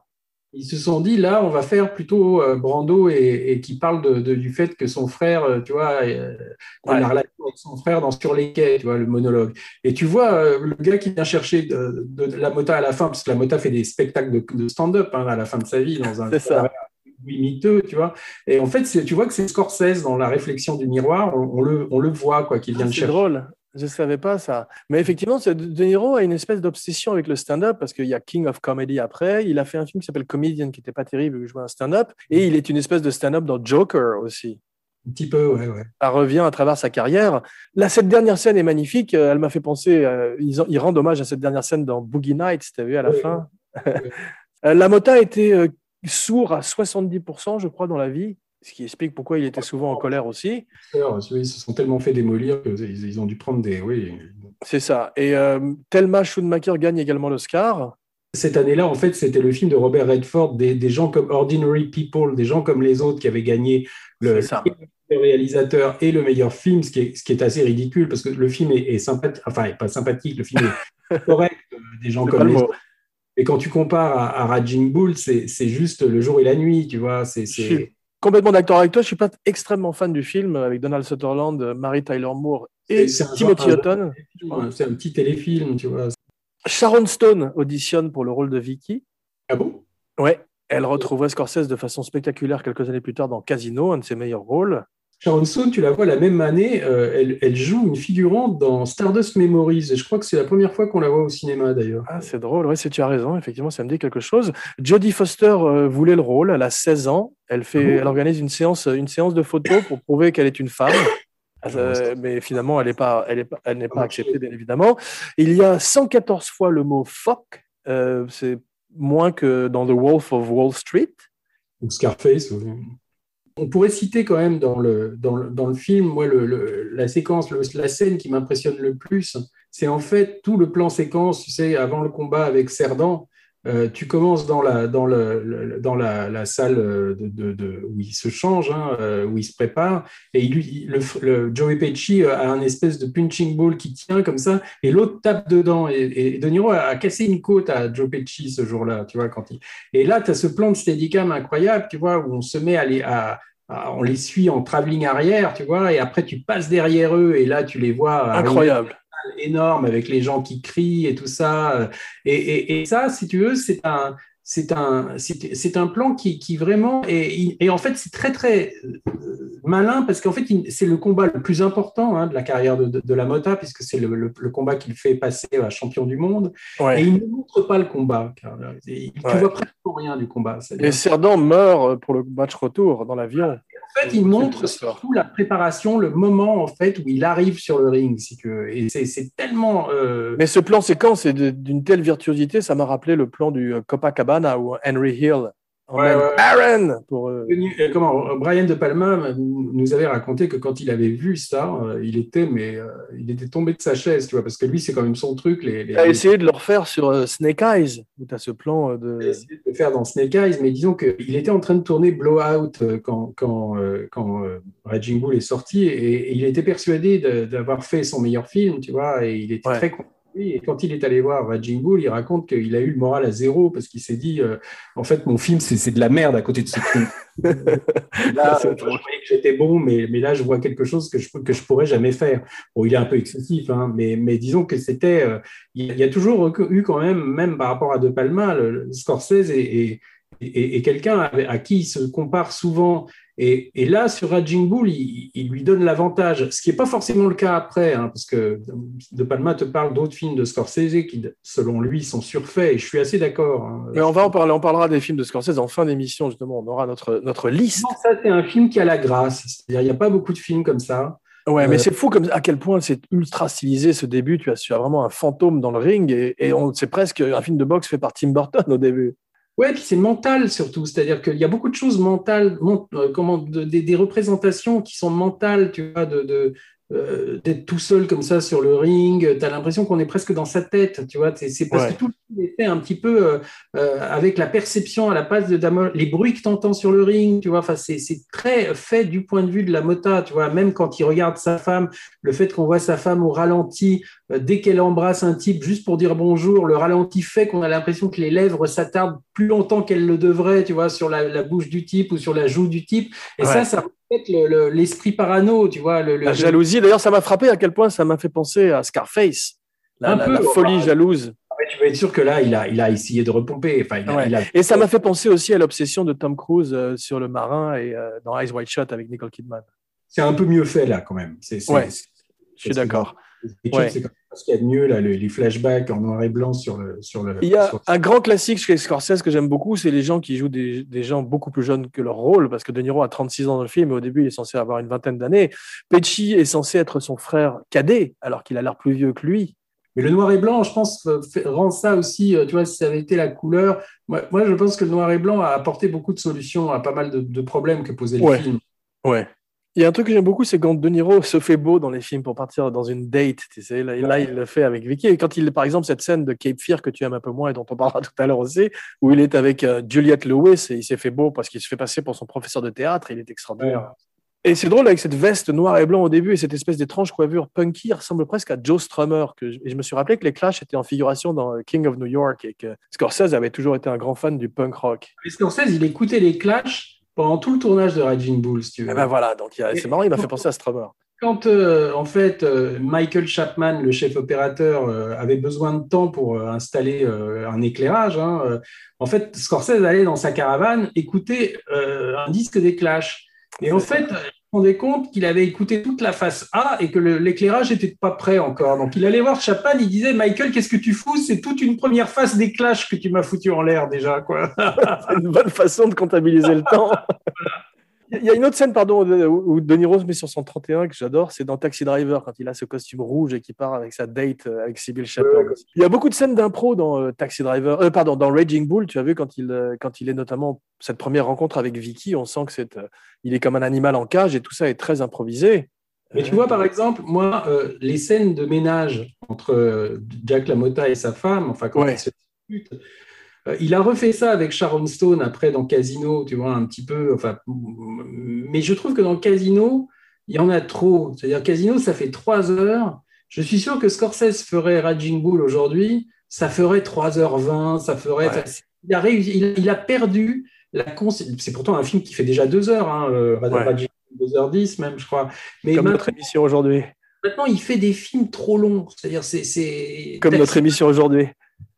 Ils se sont dit, là, on va faire plutôt euh, Brando et, et qui parle de, de- du fait que son frère, tu vois, il a Ouais. la relation avec son frère dans Sur les quais, tu vois, le monologue. Et tu vois, le gars qui vient chercher de, la mota à la fin, parce que la mota fait des spectacles de, de stand-up hein, à la fin de sa vie dans un C'est ça. Oui, miteux, tu vois. Et en fait, tu vois que c'est Scorsese dans la réflexion du miroir, on, on le, on le voit, quoi, qu'il vient Ah, le c'est chercher. drôle. Je ne savais pas ça. Mais effectivement, De Niro a une espèce d'obsession avec le stand-up parce qu'il y a King of Comedy après. Il a fait un film qui s'appelle Comedian qui n'était pas terrible, où il jouait un stand-up. Et il est une espèce de stand-up dans Joker aussi. Un petit peu, ouais, ouais. Ça revient à travers sa carrière. Là, cette dernière scène est magnifique. Euh, Elle m'a fait penser. euh, ils, ils rendent hommage à cette dernière scène dans Boogie Nights, tu as vu à la Oui. fin? Euh, la Mota était euh, sourd à 70%, je crois, dans la vie. Ce qui explique pourquoi il était souvent en colère aussi. Ils se sont tellement fait démolir qu'ils ils ont dû prendre des. Oui, C'est ça. Et euh, Thelma Schoonmaker gagne également l'Oscar. Cette année-là, en fait, c'était le film de Robert Redford, des, des gens comme Ordinary People, des gens comme les autres qui avaient gagné le, le réalisateur et le meilleur film, ce qui est, ce qui est assez ridicule parce que le film est, est sympathique, enfin, pas sympathique, le film est correct, euh, des gens comme le les autres. Et quand tu compares à, à Raging Bull, c'est juste le jour et la nuit, tu vois. C'est complètement d'accord avec toi. Je suis pas extrêmement fan du film avec Donald Sutherland, Mary Tyler Moore et Timothy Hutton. c'est un petit téléfilm, tu vois. Sharon Stone auditionne pour le rôle de Vicky. Ah bon? Ouais, elle retrouverait Scorsese de façon spectaculaire quelques années plus tard dans Casino, un de ses meilleurs rôles. Sharon Stone, tu la vois la même année, euh, elle, elle joue une figurante dans Stardust Memories. Et je crois que c'est la première fois qu'on la voit au cinéma d'ailleurs. Ah, c'est drôle, oui, tu as raison, effectivement, ça me dit quelque chose. Jodie Foster euh, voulait le rôle, elle a 16 ans, elle, fait, Ah bon elle organise une séance, une séance de photos pour prouver qu'elle est une femme. Euh, mais finalement, elle n'est pas, elle est pas, elle n'est pas acceptée, bien évidemment. Il y a 114 fois le mot fuck, c'est moins que dans The Wolf of Wall Street. ou Scarface. ou- On pourrait citer quand même dans le, dans le, film, moi, la séquence, la scène qui m'impressionne le plus, c'est en fait tout le plan séquence, tu sais, avant le combat avec Cerdan. Euh, tu commences dans la, dans dans la, salle où il se change, hein, euh, où il se prépare, et il, le, Joey Pesci a un espèce de punching ball qui tient comme ça, et l'autre tape dedans. Et, et De Niro a, cassé une côte à Joe Pesci ce jour-là, tu vois, et là, tu as ce plan de steadicam incroyable, tu vois, où on se met à les, à, on les suit en travelling arrière, tu vois, et après tu passes derrière eux, et là tu les vois Incroyable. Énorme avec les gens qui crient et tout ça. Et, et- et ça, si tu veux, c'est un, c'est un, c'est un plan qui, qui vraiment et, et en fait c'est très très euh, malin parce qu'en fait c'est le combat le plus important hein, de la carrière de, de, de la Mota puisque c'est le, le- le combat qui le fait passer à champion du monde Ouais. et il ne montre pas le combat car, il- tu Ouais. vois presque rien du combat. Et Cerdan meurt pour le match retour dans l'avion. En fait, il montre surtout la préparation, le moment en fait où il arrive sur le ring, si tu veux. Et c'est c'est tellement. euh, Mais ce plan séquence est d'une telle virtuosité, ça m'a rappelé le plan du euh, Copacabana où Henry Hill emmène Ouais, ouais. Aaron pour. euh, Venu- euh, Comment Brian De Palma nous avait raconté que quand il avait vu ça, euh, il était mais euh, il était tombé de sa chaise, tu vois, parce que lui c'est quand même son truc. Les, les, Il a essayé de le refaire sur euh, Snake Eyes, où tu as ce plan euh, Il a de. essayé de le faire dans Snake Eyes, mais disons qu'il était en train de tourner Blowout quand, quand, quand euh, Raging Bull est sorti et, et il était persuadé de- d'avoir fait son meilleur film, tu vois, et il était Ouais. très content. Lui. Et quand il est allé voir Raging Bull, il raconte qu'il a eu le moral à zéro parce qu'il s'est dit euh, en fait, mon film, c'est de la merde à côté de ce film. là, euh, je croyais que j'étais bon, mais, mais là, je vois quelque chose que je, que je pourrais jamais faire. Bon, il est un peu excessif, hein, mais, mais disons que c'était. euh, il y a- il y a toujours eu quand même, même par rapport à De Palma, le, le Scorsese et, et, et- et quelqu'un à, à qui il se compare souvent. Et, et là, sur Raging Bull, il, il lui donne l'avantage, ce qui n'est pas forcément le cas après, hein, parce que De Palma te parle d'autres films de Scorsese qui, selon lui, sont surfaits, et je suis assez d'accord. hein. Mais on va en parler, on parlera des films de Scorsese en fin d'émission, justement. On aura notre, notre liste. Non, ça, c'est un film qui a la grâce. C'est-à-dire, il n'y a pas beaucoup de films comme ça. Ouais, mais Euh, c'est fou comme à quel point c'est ultra stylisé ce début. Tu as, tu as vraiment un fantôme dans le ring et, et on- c'est presque un film de boxe fait par Tim Burton au début. Ouais, puis c'est mental surtout, c'est-à-dire qu'il y a beaucoup de choses mentales, mon- euh, comment, de- des, des représentations qui sont mentales, tu vois, de, de, euh, d'être tout seul comme ça sur le ring, tu as l'impression qu'on est presque dans sa tête, tu vois, c'est, parce Ouais. que tout est fait un petit peu euh, avec la perception à la passe de Damol, les bruits que tu entends sur le ring, tu vois, enfin, c'est, c'est très fait du point de vue de la mota, tu vois, même quand il regarde sa femme, le fait qu'on voit sa femme au ralenti, euh, dès qu'elle embrasse un type juste pour dire bonjour, le ralenti fait qu'on a l'impression que les lèvres s'attardent plus longtemps qu'elles le devraient, tu vois, sur la, la bouche du type ou sur la joue du type. Et Ouais. ça, ça reflète le- le- l'esprit parano, tu vois. Le, le- La jalousie, d'ailleurs, ça m'a frappé à quel point ça m'a fait penser à Scarface. La, Un la- peu, la folie jalouse. Ouais, tu peux être sûr que là, il a, il a essayé de repomper. Enfin, il a- Ouais. il a- Et ça m'a fait penser aussi à l'obsession de Tom Cruise euh, sur le marin et euh, dans Eyes Wide Shut avec Nicole Kidman. C'est un peu mieux fait, là, quand même. C'est, Ouais. c'est- Je suis d'accord. Ouais. c'est ce qu'il y a de mieux, là, les flashbacks en noir et blanc sur le. Sur le Il y a sur- un grand classique chez Scorsese que j'aime beaucoup, c'est les gens qui jouent des, des gens beaucoup plus jeunes que leur rôle, parce que De Niro a 36 ans dans le film, et au début, il est censé avoir une vingtaine d'années. Pesci est censé être son frère cadet, alors qu'il a l'air plus vieux que lui. Mais le noir et blanc, je pense, euh, rend ça aussi, euh, tu vois, si ça avait été la couleur. Moi, moi, je pense que le noir et blanc a apporté beaucoup de solutions à pas mal de, de problèmes que posait le Ouais. film. Ouais. Il y a un truc que j'aime beaucoup, c'est quand De Niro se fait beau dans les films pour partir dans une date. Tu sais, là, là, il le fait avec Vicky. Et quand il, par exemple, cette scène de Cape Fear que tu aimes un peu moins et dont on parlera tout à l'heure aussi, où il est avec euh, Juliette Lewis et il s'est fait beau parce qu'il se fait passer pour son professeur de théâtre. Il est extraordinaire. Et c'est drôle avec cette veste noire et blanc au début et cette espèce d'étrange coiffure punky, il ressemble presque à Joe Strummer. Que je, et je me suis rappelé que les Clash étaient en figuration dans euh, King of New York et que Scorsese avait toujours été un grand fan du punk rock. Et Scorsese, il écoutait les Clash pendant tout le tournage de Raging Bull, si tu veux. Et ben voilà, donc c'est marrant, il m'a fait penser à Strummer. Quand, euh, en fait, euh, Michael Chapman, le chef opérateur, euh, avait besoin de temps pour installer un éclairage, hein, en fait, Scorsese allait dans sa caravane écouter un disque des Clash. Et en fait, rendait compte qu'il avait écouté toute la face A et que l'éclairage n'était pas prêt encore. Donc, il allait voir Chapman, il disait Michael, qu'est-ce que tu fous? C'est toute une première face des Clash que tu m'as foutu en l'air déjà. Quoi. C'est une bonne façon de comptabiliser le temps. Il y a une autre scène, pardon, où De Niro se met sur son 31 que j'adore, c'est dans Taxi Driver quand il a ce costume rouge et qu'il part avec sa date euh, avec Sybil Shepherd. Ouais. Il y a beaucoup de scènes d'impro dans euh, Taxi Driver, euh, pardon, dans Raging Bull. Tu as vu quand il quand il est notamment cette première rencontre avec Vicky, on sent que c'est euh, il est comme un animal en cage et tout ça est très improvisé. Mais tu vois, par exemple, moi, les scènes de ménage entre Jack LaMotta et sa femme, enfin, quand Ouais. ils se disputent, il a refait ça avec Sharon Stone après dans Casino, tu vois, un petit peu. Enfin, mais je trouve que dans Casino, il y en a trop. C'est-à-dire, Casino, ça fait trois heures. Je suis sûr que Scorsese ferait Raging Bull aujourd'hui, ça ferait 3h20, ça ferait. Ouais. il, a réussi- il, il a perdu la C'est pourtant un film qui fait déjà deux heures, hein, euh, Ouais. Raging Bull, 2h10 même, je crois. Mais Comme notre émission aujourd'hui. Maintenant, il fait des films trop longs. C'est-à-dire, c'est. c'est- Comme notre émission aujourd'hui.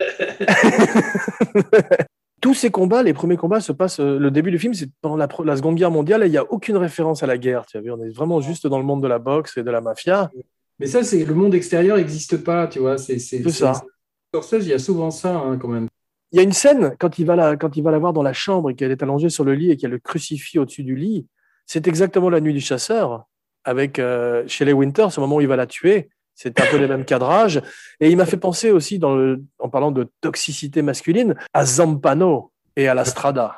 Tous ces combats, les premiers combats se passent. euh, Le début du film, c'est pendant la, Seconde Guerre mondiale et il n'y a aucune référence à la guerre. Tu as vu, on est vraiment juste dans le monde de la boxe et de la mafia. Mais ça, c'est le monde extérieur n'existe pas, tu vois. C'est ça. Scorsese, il y a souvent ça, hein, quand même. Il y a une scène quand il va la, quand il va la voir dans la chambre et qu'elle est allongée sur le lit et a le crucifix au-dessus du lit. C'est exactement la nuit du chasseur avec euh, Shelley Winter, ce moment où il va la tuer. C'est un peu les mêmes cadrages. Et il m'a fait penser aussi, en parlant de toxicité masculine, à Zampano et à la Strada.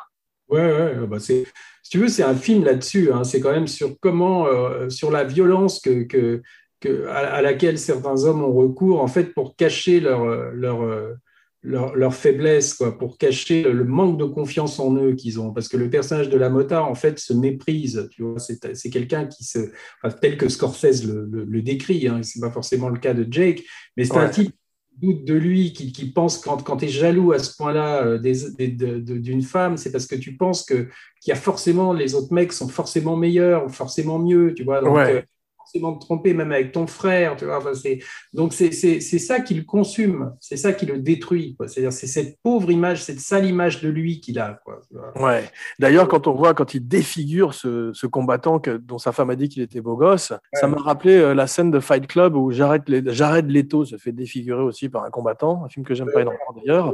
Ouais, ouais, bah si tu veux, c'est un film là-dessus. hein. C'est quand même sur comment, euh, sur la violence que, que, à, à laquelle certains hommes ont recours, en fait, pour cacher leur, leur, euh, leur, leur faiblesse, quoi, pour cacher le, manque de confiance en eux qu'ils ont. Parce que le personnage de la motard, en fait, se méprise. Tu vois, c'est, c'est quelqu'un qui se, enfin, tel que Scorsese le, le, le décrit. Hein, c'est pas forcément le cas de Jake, mais c'est un type qui doute de lui, qui, qui pense quand, quand tu es jaloux à ce point-là euh, d'une femme, c'est parce que tu penses que qu'il y a forcément les autres mecs sont forcément meilleurs, ou forcément mieux, tu vois. Donc, Ouais. Forcément te tromper même avec ton frère, tu vois. Enfin, donc c'est, ça qui le consume, c'est ça qui le détruit. C'est-à-dire c'est cette pauvre image, cette sale image de lui qu'il a. Quoi. Ouais. D'ailleurs, quand on voit, quand il défigure ce, ce combattant que, dont sa femme a dit qu'il était beau gosse, ça m'a rappelé euh, la scène de Fight Club où Jared, Jared Leto se fait défigurer aussi par un combattant, un film que j'aime pas énormément d'ailleurs.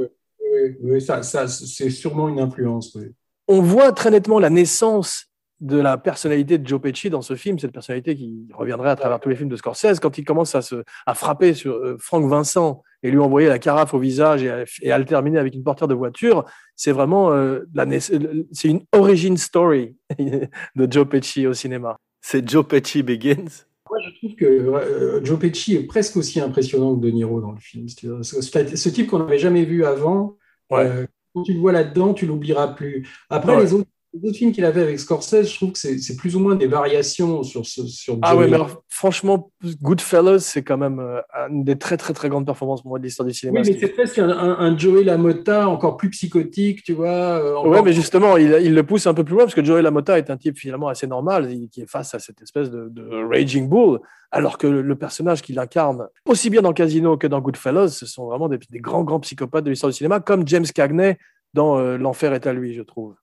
Oui, ça, ça, c'est sûrement une influence. oui. On voit très nettement la naissance de la personnalité de Joe Pesci dans ce film, cette personnalité qui reviendrait à travers tous les films de Scorsese, quand il commence à, se, à frapper sur euh, Frank Vincent et lui envoyer la carafe au visage et à, et à le terminer avec une portière de voiture, c'est vraiment euh, la naiss- c'est une origin story de Joe Pesci au cinéma. C'est Joe Pesci Begins? Moi, je trouve que euh, Joe Pesci est presque aussi impressionnant que De Niro dans le film. Ce, ce- ce type qu'on n'avait jamais vu avant, Ouais. euh, quand tu le vois là-dedans, tu l'oublieras plus. Après, Ouais. les, autres, les autres films qu'il avait avec Scorsese, je trouve que c'est plus ou moins des variations sur, ce, sur Ah ouais, mais alors, franchement, Goodfellas, c'est quand même euh, une des très très très grandes performances pour moi de l'histoire du cinéma. Oui, mais c'est presque un, un, un Joey LaMotta encore plus psychotique, tu vois. euh, encore- Ouais, mais justement, il, il le pousse un peu plus loin parce que Joey LaMotta est un type finalement assez normal il- qui est face à cette espèce de, de raging bull, alors que le, le personnage qu'il incarne, aussi bien dans Casino que dans Goodfellas, ce sont vraiment des, des grands grands psychopathes de l'histoire du cinéma, comme James Cagney dans euh, L'enfer est à lui, je trouve.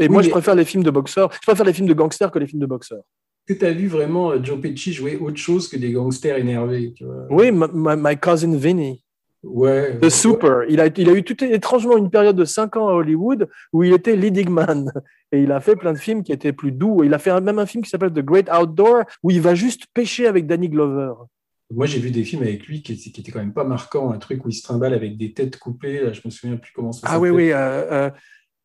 Et Oui, moi, je préfère les films de boxeurs. Je préfère les films de gangsters que les films de boxeurs. Que tu as vu vraiment euh, Joe Pesci jouer autre chose que des gangsters énervés tu vois? Oui, my, cousin Vinny. Ouais. The Super. Il a, il a eu tout étrangement une période de 5 ans à Hollywood où il était leading man. Et il a fait plein de films qui étaient plus doux. Il a fait même un film qui s'appelle The Great Outdoor où il va juste pêcher avec Danny Glover. Moi, j'ai vu des films avec lui qui, qui étaient quand même pas marquants. Un truc où il se trimballe avec des têtes coupées. Je me souviens plus comment ça Ah oui, s'appelle. oui. euh, euh,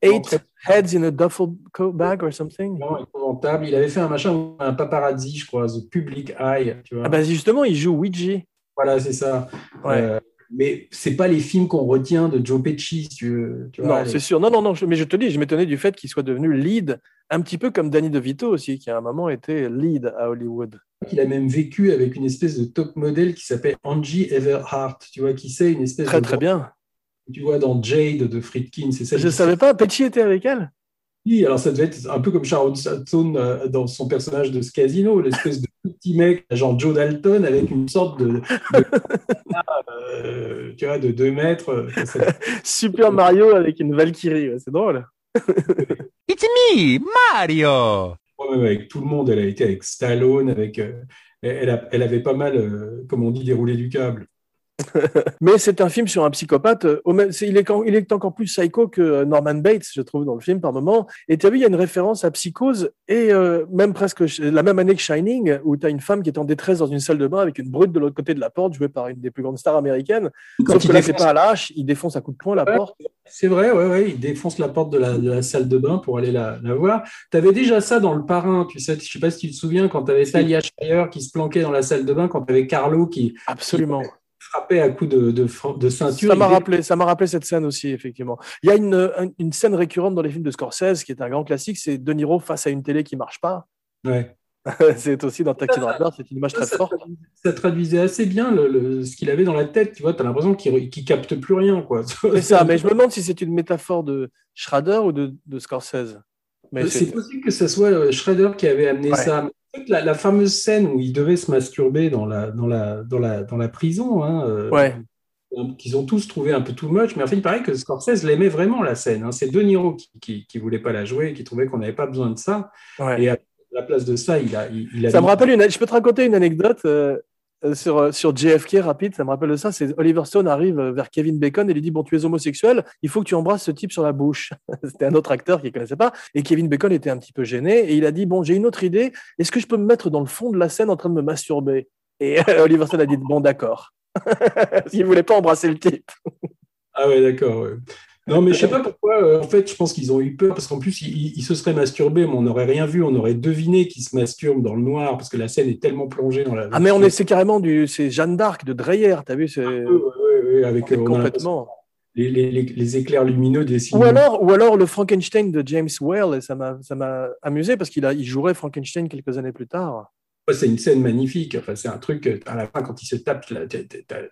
eight Heads in a Duffel coat bag or something. Vraiment épouvantable. Il avait fait un machin, un paparazzi, je crois, The Public Eye. Tu vois. Ah ben justement, il joue Ouija. Voilà, c'est ça. Ouais. Euh, mais c'est pas les films qu'on retient de Joe Pesci, si tu veux. Tu vois, non, c'est sûr. Non, non, non. mais je te dis, je m'étonnais du fait qu'il soit devenu lead, un petit peu comme Danny DeVito aussi, qui à un moment était lead à Hollywood. Il a même vécu avec une espèce de top modèle qui s'appelle Angie Everhart, tu vois, qui c'est une espèce Très, de très bien. Tu vois dans Jade de Friedkin, c'est ça. Je ne savais pas, Pesci était avec elle? Oui, alors ça devait être un peu comme Sharon Stone euh, dans son personnage de ce casino, l'espèce de petit mec, genre Joe Dalton, avec une sorte de, de- euh, tu vois, de 2 mètres. euh, Super Mario avec une Valkyrie, ouais, c'est drôle. It's me, Mario! Avec tout le monde, elle a été avec Stallone, avec, euh, elle, a- elle avait pas mal, euh, comme on dit, déroulé du câble. Mais c'est un film sur un psychopathe. euh, au même- c'est- il, est, il est encore plus psycho que euh, Norman Bates, je trouve, dans le film par moment. Et tu as vu, il y a une référence à Psychose et euh, même presque la même année que Shining, où tu as une femme qui est en détresse dans une salle de bain avec une brute de l'autre côté de la porte, jouée par une des plus grandes stars américaines. Quand Sauf il que là, c'est pas à la hache, il défonce à coup de poing la Ouais. porte. C'est vrai, ouais, ouais, il défonce la porte de la, de la salle de bain pour aller la, la voir. Tu avais déjà ça dans Le Parrain, tu sais, je sais pas si tu te souviens, quand tu avais Talia Shire qui se planquait dans la salle de bain, quand tu avais Carlo qui Absolument. Frappait à coups de, de, ceinture. Ça m'a rappelé, ça m'a rappelé cette scène aussi, effectivement. Il y a une, un- une scène récurrente dans les films de Scorsese qui est un grand classique, c'est De Niro face à une télé qui marche pas. Ouais. c'est aussi dans Taxi Driver, c'est une image Ça, très ça forte. ça traduisait assez bien le, le- ce qu'il avait dans la tête, tu vois, tu as l'impression qu'il ne capte plus rien, quoi. C'est ça, mais je me demande si c'est une métaphore de Schrader ou de, de Scorsese. Mais C'est possible que ce soit euh, Schrader qui avait amené Ouais. ça. La, la fameuse scène où il devait se masturber dans la, dans la, dans la, dans la prison, hein, euh, qu'ils ont tous trouvé un peu too much, mais en fait, il paraît que Scorsese l'aimait vraiment, la scène. hein. C'est De Niro qui, qui, qui voulait pas la jouer, qui trouvait qu'on n'avait pas besoin de ça. ouais. Et à la place de ça, il a, il, il a Ça mis- me rappelle une. Je peux te raconter une anecdote euh, sur, euh, sur JFK rapide. Ça me rappelle ça. C'est Oliver Stone arrive euh, vers Kevin Bacon et lui dit Bon, tu es homosexuel, il faut que tu embrasses ce type sur la bouche. C'était un autre acteur qui ne connaissait pas. Et Kevin Bacon était un petit peu gêné et il a dit Bon, j'ai une autre idée. Est-ce que je peux me mettre dans le fond de la scène en train de me masturber? Et euh, Oliver Stone a dit Bon, d'accord. Qu'il voulait pas embrasser le type. Ah ouais, d'accord. ouais. Non, mais je sais pas pourquoi. euh, en fait, je pense qu'ils ont eu peur parce qu'en plus, ils, se seraient masturbés, mais on n'aurait rien vu. On aurait deviné qu'ils se masturbent dans le noir parce que la scène est tellement plongée dans la. Ah, mais on est, c'est carrément du, c'est Jeanne d'Arc de Dreyer, t'as vu, c'est ouais, ouais, ouais, avec euh, complètement. les, les, les, les éclairs lumineux des Ou alors, ou alors le Frankenstein de James Whale, et ça m'a, ça m'a amusé parce qu'il a, il jouerait Frankenstein quelques années plus tard. C'est une scène magnifique. Enfin, c'est un truc euh, à la fin quand il se tape. là,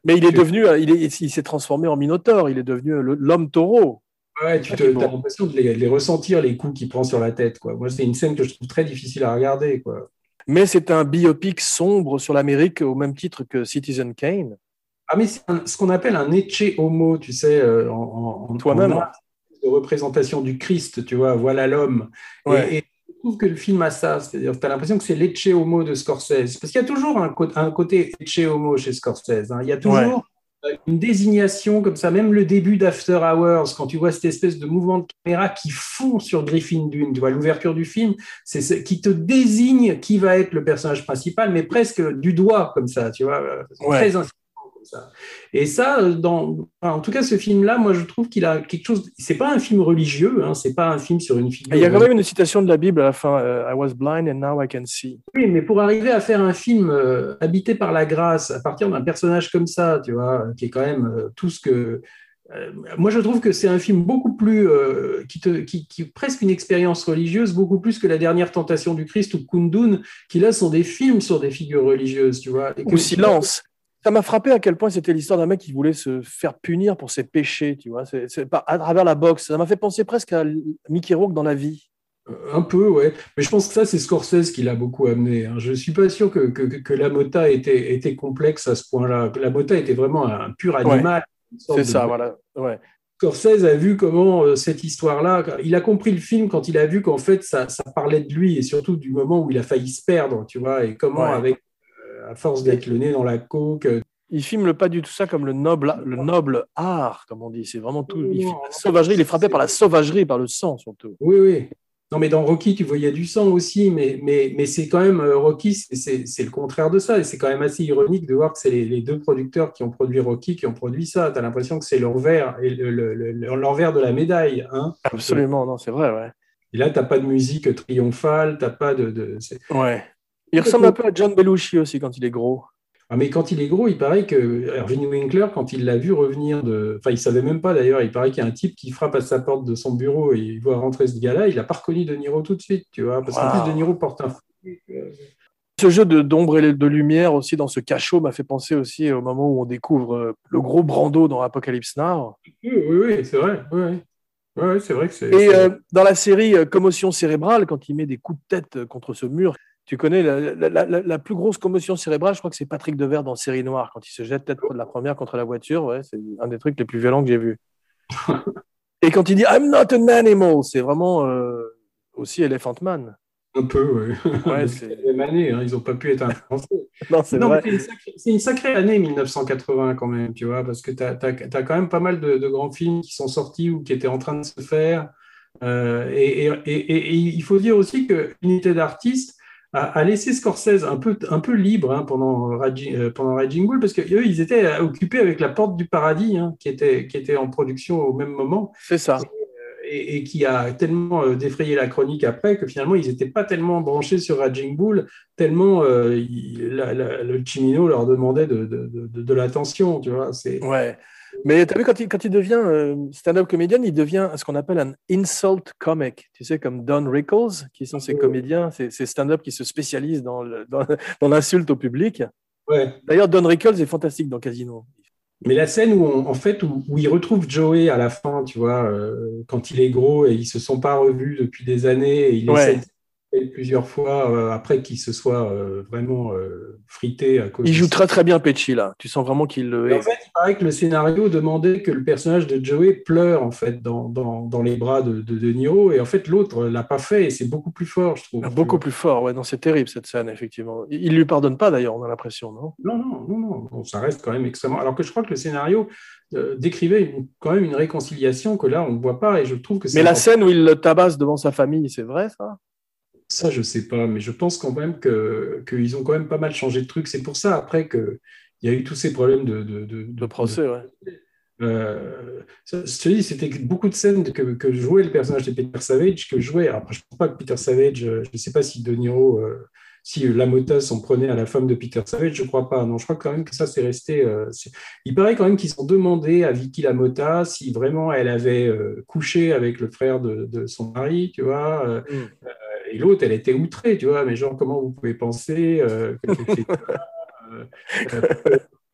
Mais il est devenu, euh, il est, il s'est transformé en Minotaure, il est devenu le- l'homme taureau. Ouais, tu Ah, te, as l'impression de les, de les ressentir les coups qu'il prend sur la tête. Quoi. Moi, c'est une scène que je trouve très difficile à regarder. Quoi. Mais c'est un biopic sombre sur l'Amérique au même titre que Citizen Kane. Ah, mais c'est ce qu'on appelle un ecce homo, tu sais, euh, en, Toi-même. de représentation du Christ, tu vois, voilà l'homme. Et- Ouais. Et, je trouve que le film a ça, c'est-à-dire tu as l'impression que c'est l'ecce homo de Scorsese. Parce qu'il y a toujours un, côté ecce homo chez Scorsese. hein. Il y a toujours euh, une désignation comme ça, même le début d'After Hours, quand tu vois cette espèce de mouvement de caméra qui fond sur Griffin Dune, tu vois, l'ouverture du film, c'est ce qui te désigne qui va être le personnage principal, mais presque du doigt, comme ça, tu vois, euh, Ouais. très comme ça. Et ça, dans, en tout cas, ce film-là, moi, je trouve qu'il a quelque chose. C'est pas un film religieux, hein, c'est pas un film sur une figure. Il y a quand même une citation de la Bible à la fin euh, I was blind and now I can see. Oui, mais pour arriver à faire un film euh, habité par la grâce à partir d'un personnage comme ça, tu vois, qui est quand même euh, tout ce que. moi, je trouve que c'est un film beaucoup plus. euh, qui, te, qui, qui est presque une expérience religieuse, beaucoup plus que La dernière tentation du Christ ou Kundun, qui là sont des films sur des figures religieuses, tu vois. Et que- Ou Silence. Ça m'a frappé à quel point c'était l'histoire d'un mec qui voulait se faire punir pour ses péchés, tu vois, c'est, à travers la boxe. Ça m'a fait penser presque à Mickey Rourke dans la vie. Un peu, ouais. Mais je pense que ça, c'est Scorsese qui l'a beaucoup amené. hein. Je ne suis pas sûr que, que, que la Mota était, était complexe à ce point-là. La Mota était vraiment un pur animal. C'est de- ça, voilà. Ouais. Scorsese a vu comment euh, cette histoire-là, il a compris le film quand il a vu qu'en fait, ça, ça parlait de lui et surtout du moment où il a failli se perdre, tu vois, et comment, Ouais. avec, euh, à force d'être le nez dans la coke, euh, Il filme pas du tout ça comme le noble, le noble art, comme on dit. C'est vraiment tout. Il, Non, la sauvagerie, il est frappé par la sauvagerie, par le sang surtout. Oui, oui. Non, mais dans Rocky, tu voyais du sang aussi, mais, mais, mais c'est quand même, euh, Rocky, c'est- le contraire de ça. Et c'est quand même assez ironique de voir que c'est les, les deux producteurs qui ont produit Rocky qui ont produit ça. Tu as l'impression que c'est l'envers, le- le- de la médaille. Hein Absolument, non, c'est vrai, ouais. et là, tu n'as pas de musique triomphale, tu pas de. de- Ouais. Il ressemble un peu à John Belushi aussi quand il est gros. Ah, mais quand il est gros, il paraît que Irving Winkler, quand il l'a vu revenir de. Enfin, il savait même pas d'ailleurs, il paraît qu'il y a un type qui frappe à sa porte de son bureau et il voit rentrer ce gars-là, il n'a pas reconnu De Niro tout de suite, tu vois, parce qu'en plus, De Niro porte un. Ce jeu d'ombre et de lumière aussi dans ce cachot m'a fait penser aussi au moment où on découvre euh, le gros Brando dans Apocalypse Now. Oui, oui, oui, c'est vrai. Oui, oui. C'est vrai que c'est. Et euh, dans la série euh, Commotion cérébrale, quand il met des coups de tête contre ce mur, tu connais la, la- la- plus grosse commotion cérébrale, je crois que c'est Patrick Devers dans Série Noire, quand il se jette tête de la première contre la voiture. Ouais, c'est un des trucs les plus violents que j'ai vus. Et quand il dit I'm not an animal, c'est vraiment euh, aussi Elephant Man. Un peu, oui. Ouais, c'est la même année, hein, ils n'ont pas pu être influencés. Non, c'est une, sacrée, une sacrée année 1980 quand même, tu vois, parce que tu as, quand même pas mal de, de grands films qui sont sortis ou qui étaient en train de se faire. Euh, et, et- et- et il faut dire aussi que l'unité d'artistes a, a laissé Scorsese un peu, un peu libre hein, pendant, Raging, euh, pendant Raging Bull, parce qu'eux, ils étaient occupés avec La Porte du Paradis, hein, qui, était, qui était en production au même moment C'est ça. et, et qui a tellement euh, défrayé la chronique après que finalement ils n'étaient pas tellement branchés sur Raging Bull, tellement euh, il- la- la- le Chimino leur demandait de, de, de, de l'attention, tu vois. Ouais. Mais tu as vu, quand il, quand il devient euh, stand-up comédien, il devient ce qu'on appelle un insult comic. Tu sais, comme Don Rickles, qui sont ces comédiens, ces, ces stand-up qui se spécialisent dans le- dans- dans l'insulte au public. ouais. D'ailleurs, Don Rickles est fantastique dans Casino. Mais la scène où on- en fait où, où il retrouve Joey à la fin, tu vois, euh, quand il est gros et ils se sont pas revus depuis des années, et il Ouais. essaie de plusieurs fois euh, après qu'il se soit euh, vraiment euh, frité à cause. Il joue très très bien Pesci là. Tu sens vraiment qu'il le en fait, il paraît que le scénario demandait que le personnage de Joey pleure en fait dans, dans, dans les bras de, de De Niro et en fait l'autre l'a pas fait et c'est beaucoup plus fort, je trouve. Ah, Beaucoup plus fort, ouais, non, c'est terrible cette scène, effectivement. Il il lui pardonne pas d'ailleurs, on a l'impression, non? Non, non, non, non, ça reste quand même extrêmement. Alors que je crois que le scénario décrivait une- quand même une réconciliation que là on ne voit pas et je trouve que c'est. Mais la scène où il le tabasse devant sa famille, c'est vrai ça? Ça, je sais pas, mais je pense quand même que qu'ils ont quand même pas mal changé de truc. C'est pour ça après que il y a eu tous ces problèmes de de, de, De procès, ouais. Euh, je te dis, c'était beaucoup de scènes que, que jouait le personnage de Peter Savage, que jouait. Après, je ne pense pas que Peter Savage, euh, je ne sais pas si De Niro, euh, si Lamota s'en prenait à la femme de Peter Savage, je ne crois pas. Non, je crois quand même que ça, c'est resté. euh, il paraît quand même qu'ils ont demandé à Vicky Lamota si vraiment elle avait couché avec le frère de, de son mari, tu vois. Mm. Et l'autre, elle était outrée, tu vois. Mais genre, comment vous pouvez penser euh. Euh, euh,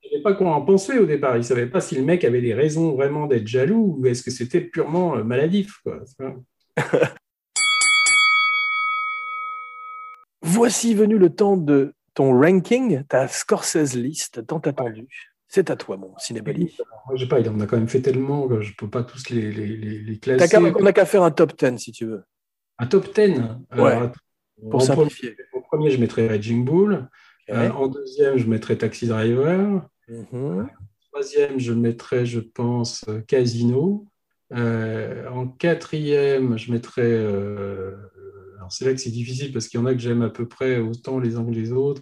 il ne savait pas quoi en penser au départ. Il ne savait pas si le mec avait des raisons vraiment d'être jaloux ou est-ce que c'était purement euh, maladif. Quoi. Voici venu le temps de ton ranking, ta Scorsese list tant attendue. C'est à toi, mon cinébali. Moi, je sais pas, il en a quand même fait tellement que je ne peux pas tous les, classer. On n'a qu'à faire un top 10 si tu veux, Un top 10. Ouais, Alors, pour simplifier. premier, en premier, je mettrais Raging Bull. Euh, en deuxième, je mettrais Taxi Driver. Mhm. troisième, je mettrais, je pense, euh, Casino. Euh, en quatrième, je mettrais. euh, alors, c'est là que c'est difficile parce qu'il y en a que j'aime à peu près autant les uns que les autres.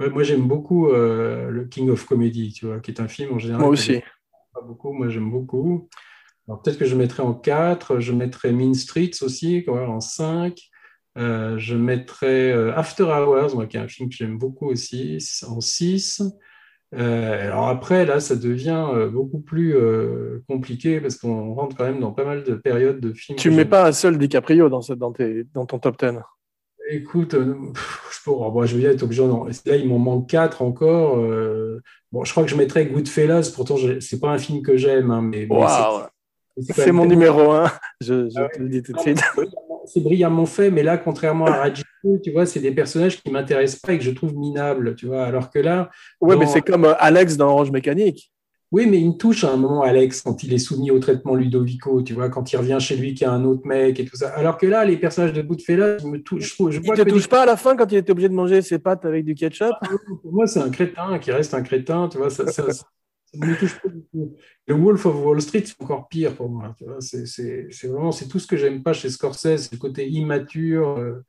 Ouais, moi, j'aime beaucoup euh, le King of Comedy, tu vois, qui est un film en général. Moi aussi. Pas beaucoup, moi, j'aime beaucoup. Alors, peut-être que je mettrais en 4, je mettrais Mean Streets aussi, quoi, en 5. Euh, je mettrais euh, After Hours, moi, qui est un film que j'aime beaucoup aussi, en 6. Euh, alors après, là, ça devient beaucoup plus euh, compliqué parce qu'on rentre quand même dans pas mal de périodes de films. Tu ne mets pas un seul DiCaprio dans, ce- dans, tes- dans ton top 10. Écoute, je, peux- oh, bon, je veux dire, donc, genre, là, il m'en manque quatre encore. bon, je crois que je mettrais Goodfellas. Pourtant, je- c'est pas un film que j'aime, hein, mais, mais Waouh c'est- mon numéro 1. Je, je Ah te le dis tout de suite. c'est brillamment- fait, mais là, contrairement à Rajiko, tu vois, c'est des personnages qui m'intéressent pas et que je trouve minables, tu vois. Alors que là, Ouais, Non. mais c'est comme euh, Alex dans Orange Mécanique. Oui, mais il me touche à un moment, Alex, quand il est soumis au traitement Ludovico, tu vois, quand il revient chez lui, qu'il y a un autre mec et tout ça. Alors que là, les personnages de Goodfellas, ils me touchent. Je, trouve- je Il vois te touche pas à la fin quand il était obligé de manger ses pâtes avec du ketchup? Pour moi, c'est un crétin qui reste un crétin, tu vois, ça, ça, ça ne me touche pas du tout. Le Wolf of Wall Street, c'est encore pire pour moi, c'est vraiment, c'est tout ce que j'aime pas chez Scorsese, le côté immature. euh,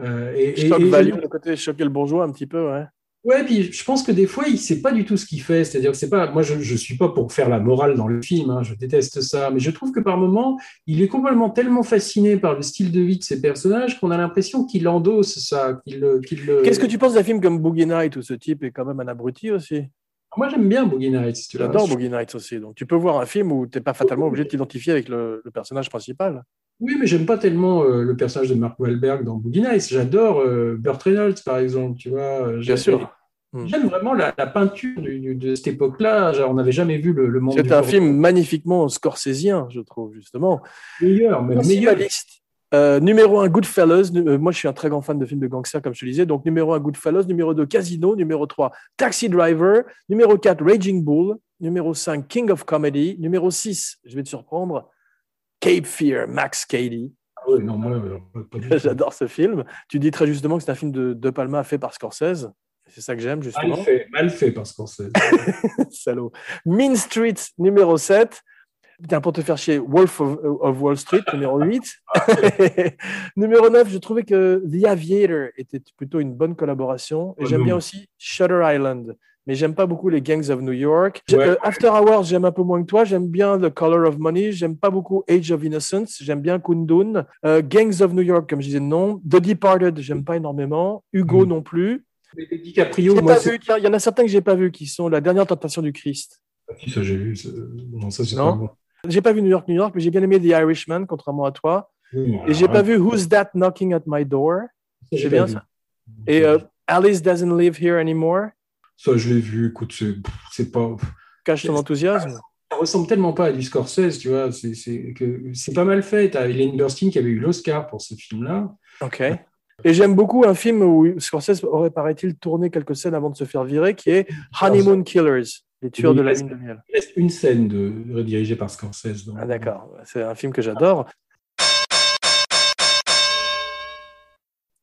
euh, et, et- Shock et- value, le côté choquer le bourgeois un petit peu, ouais. Ouais, puis je pense que des fois, il sait pas du tout ce qu'il fait. C'est-à-dire que c'est pas, moi, je, je suis pas pour faire la morale dans le film, hein, je déteste ça, mais je trouve que par moments, il est complètement tellement fasciné par le style de vie de ses personnages qu'on a l'impression qu'il endosse ça, qu'il le- Qu'est-ce que tu penses d'un film comme Boogie Night où ce type est quand même un abruti aussi? Moi, j'aime bien Boogie Nights. tu. J'adore Boogie Nights aussi. Donc tu peux voir un film où tu n'es pas fatalement obligé de t'identifier avec le, le personnage principal. Oui, mais j'aime pas tellement euh, le personnage de Mark Wahlberg dans Boogie Nights. J'adore euh, Burt Reynolds, par exemple, tu vois. Bien J'ai- sûr. Hmm. J'aime vraiment la, la peinture du- du- de cette époque-là. On n'avait jamais vu le, le monde C'est un film magnifiquement scorsésien, je trouve, justement. meilleur, mais meilleur. Euh, numéro 1, Goodfellas. Euh, moi, je suis un très grand fan de films de gangsters, comme je te disais. Donc, numéro 1, Goodfellas. Numéro 2, Casino. Numéro 3, Taxi Driver. Numéro 4, Raging Bull. Numéro 5, King of Comedy. Numéro 6, je vais te surprendre, Cape Fear, Max Cady. Ah ouais, non, moi, euh. J'adore ce film. Tu dis très justement que c'est un film de De Palma fait par Scorsese. C'est ça que j'aime, Mal justement. fait, mal fait par Scorsese. Salaud. Mean Street, numéro 7. Pour te faire chier, Wolf of, of Wall Street, numéro 8. numéro 9, je trouvais que The Aviator était plutôt une bonne collaboration. Et Oh j'aime bien aussi Shutter Island. Mais j'aime pas beaucoup les Gangs of New York. Ouais. euh, After Hours, j'aime un peu moins que toi. J'aime bien The Color of Money. J'aime pas beaucoup Age of Innocence. J'aime bien Kundun. Euh, Gangs of New York, comme je disais, non. The Departed, j'aime pas énormément. Hugo Mm. non plus. Mais les DiCaprio, moi, vu. Il y en a certains que j'ai pas vus qui sont La dernière tentation du Christ. Si, ça, j'ai vu. c'est- Non, ça, c'est pas bon. J'ai pas vu New York, New York, mais j'ai bien aimé The Irishman, contrairement à toi. Et j'ai pas vu Who's That Knocking at My Door? C'est j'ai bien vu. ça. Et euh, Alice Doesn't Live Here Anymore? Ça, je l'ai vu. Écoute, c'est pas. Cache ton enthousiasme. Ça ressemble tellement pas à du Scorsese, tu vois. C'est pas mal fait. T'as Elaine Burstyn qui avait eu l'Oscar pour ce film-là. Ok. Et j'aime beaucoup un film où Scorsese aurait, paraît-il, tourné quelques scènes avant de se faire virer, qui est Honeymoon Killers, les tueurs Oui, de la parce lune de miel. Il reste une scène de, dirigée par Scorsese. donc- Ah d'accord, c'est un film que j'adore.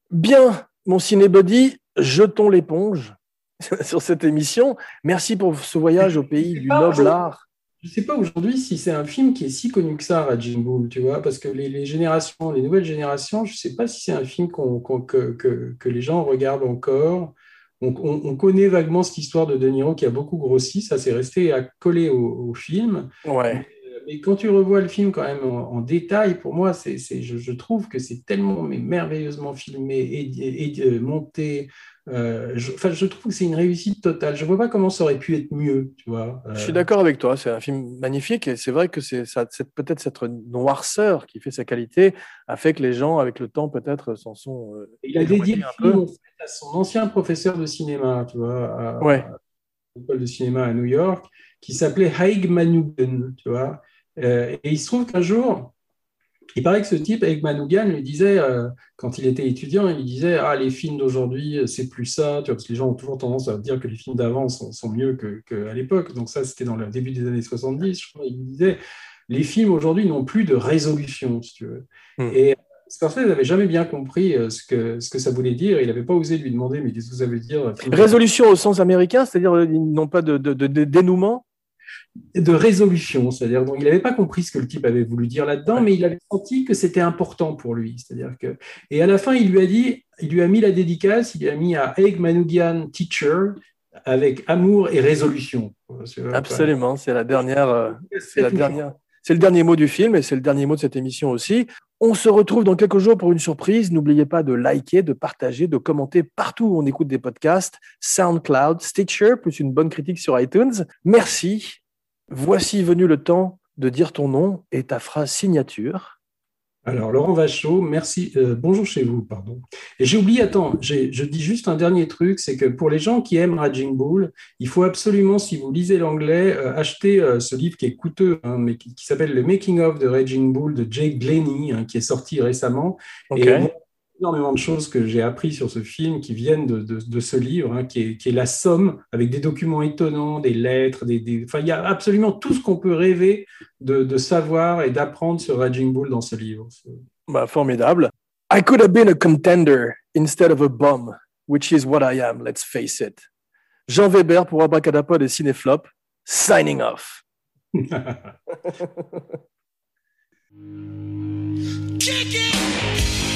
Bien, mon cinébody, jetons l'éponge sur cette émission. Merci pour ce voyage au pays du noble art. Je sais pas aujourd'hui si c'est un film qui est si connu que ça, Raging Bull, tu vois, parce que les, les générations, les nouvelles générations, je sais pas si c'est un film qu'on- qu'on- que, que, que les gens regardent encore. On, on- on connaît vaguement cette histoire de De Niro qui a beaucoup grossi, ça c'est resté à coller au, au film. Ouais. Mais quand tu revois le film quand même en, en détail, pour moi, c'est, je, je trouve que c'est tellement mais merveilleusement filmé et, euh, monté. Euh, je, enfin, je trouve que c'est une réussite totale. Je vois pas comment ça aurait pu être mieux, tu vois. Euh, Je suis d'accord avec toi, c'est un film magnifique et c'est vrai que c'est peut-être cette noirceur qui fait sa qualité a fait que les gens, avec le temps, peut-être s'en sont. euh, Il a dédié le film peu. en fait, à son ancien professeur de cinéma, tu vois, à, Ouais. à l'école de cinéma à New York, qui s'appelait Haig Manoogian, tu vois. Euh, et il se trouve qu'un jour, il paraît que ce type, Haig Manoogian, lui disait, euh, quand il était étudiant, il lui disait Ah, les films d'aujourd'hui, c'est plus ça, tu vois, parce que les gens ont toujours tendance à dire que les films d'avant sont, sont mieux qu'à que l'époque. Donc, ça, c'était dans le début des années 70, je crois. Il disait Les films aujourd'hui n'ont plus de résolution, si tu veux. Hmm. Et Scorsese n'avait jamais bien compris euh, ce que, ce que ça voulait dire. Il n'avait pas osé lui demander, mais qu'est-ce que ça veut dire euh, Résolution au sens américain, c'est-à-dire euh, ils n'ont pas de, de- de- de dénouement? De résolution, c'est-à-dire donc il n'avait pas compris ce que le type avait voulu dire là-dedans, mais il avait senti que c'était important pour lui, c'est-à-dire que et à la fin il lui a dit, il lui a mis la dédicace, il lui a mis à Haig Manoogian Teacher avec amour et résolution. Absolument, c'est la dernière. euh. C'est la dernière. C'est le dernier mot du film et c'est le dernier mot de cette émission aussi. On se retrouve dans quelques jours pour une surprise. N'oubliez pas de liker, de partager, de commenter partout où on écoute des podcasts, SoundCloud, Stitcher, plus une bonne critique sur iTunes. Merci. Voici venu le temps de dire ton nom et ta phrase signature. Alors, Laurent Vachaud, merci. euh, bonjour chez vous, pardon. Et j'ai oublié, attends, je dis juste un dernier truc, c'est que pour les gens qui aiment Raging Bull, il faut absolument, si vous lisez l'anglais, euh, acheter euh, ce livre qui est coûteux, hein, mais qui, qui s'appelle Le Making of de Raging Bull de Jake Glennie, hein, qui est sorti récemment. Et énormément de choses que j'ai appris sur ce film qui viennent de, de- de ce livre, hein, qui, est, qui est la somme avec des documents étonnants, des lettres, des, des- enfin, il y a absolument tout ce qu'on peut rêver de, de savoir et d'apprendre sur Raging Bull dans ce livre. Bah, formidable. I could have been a contender instead of a bum, which is what I am, let's face it. Jean Weber pour Abracadapod et Cinéflop, signing off. You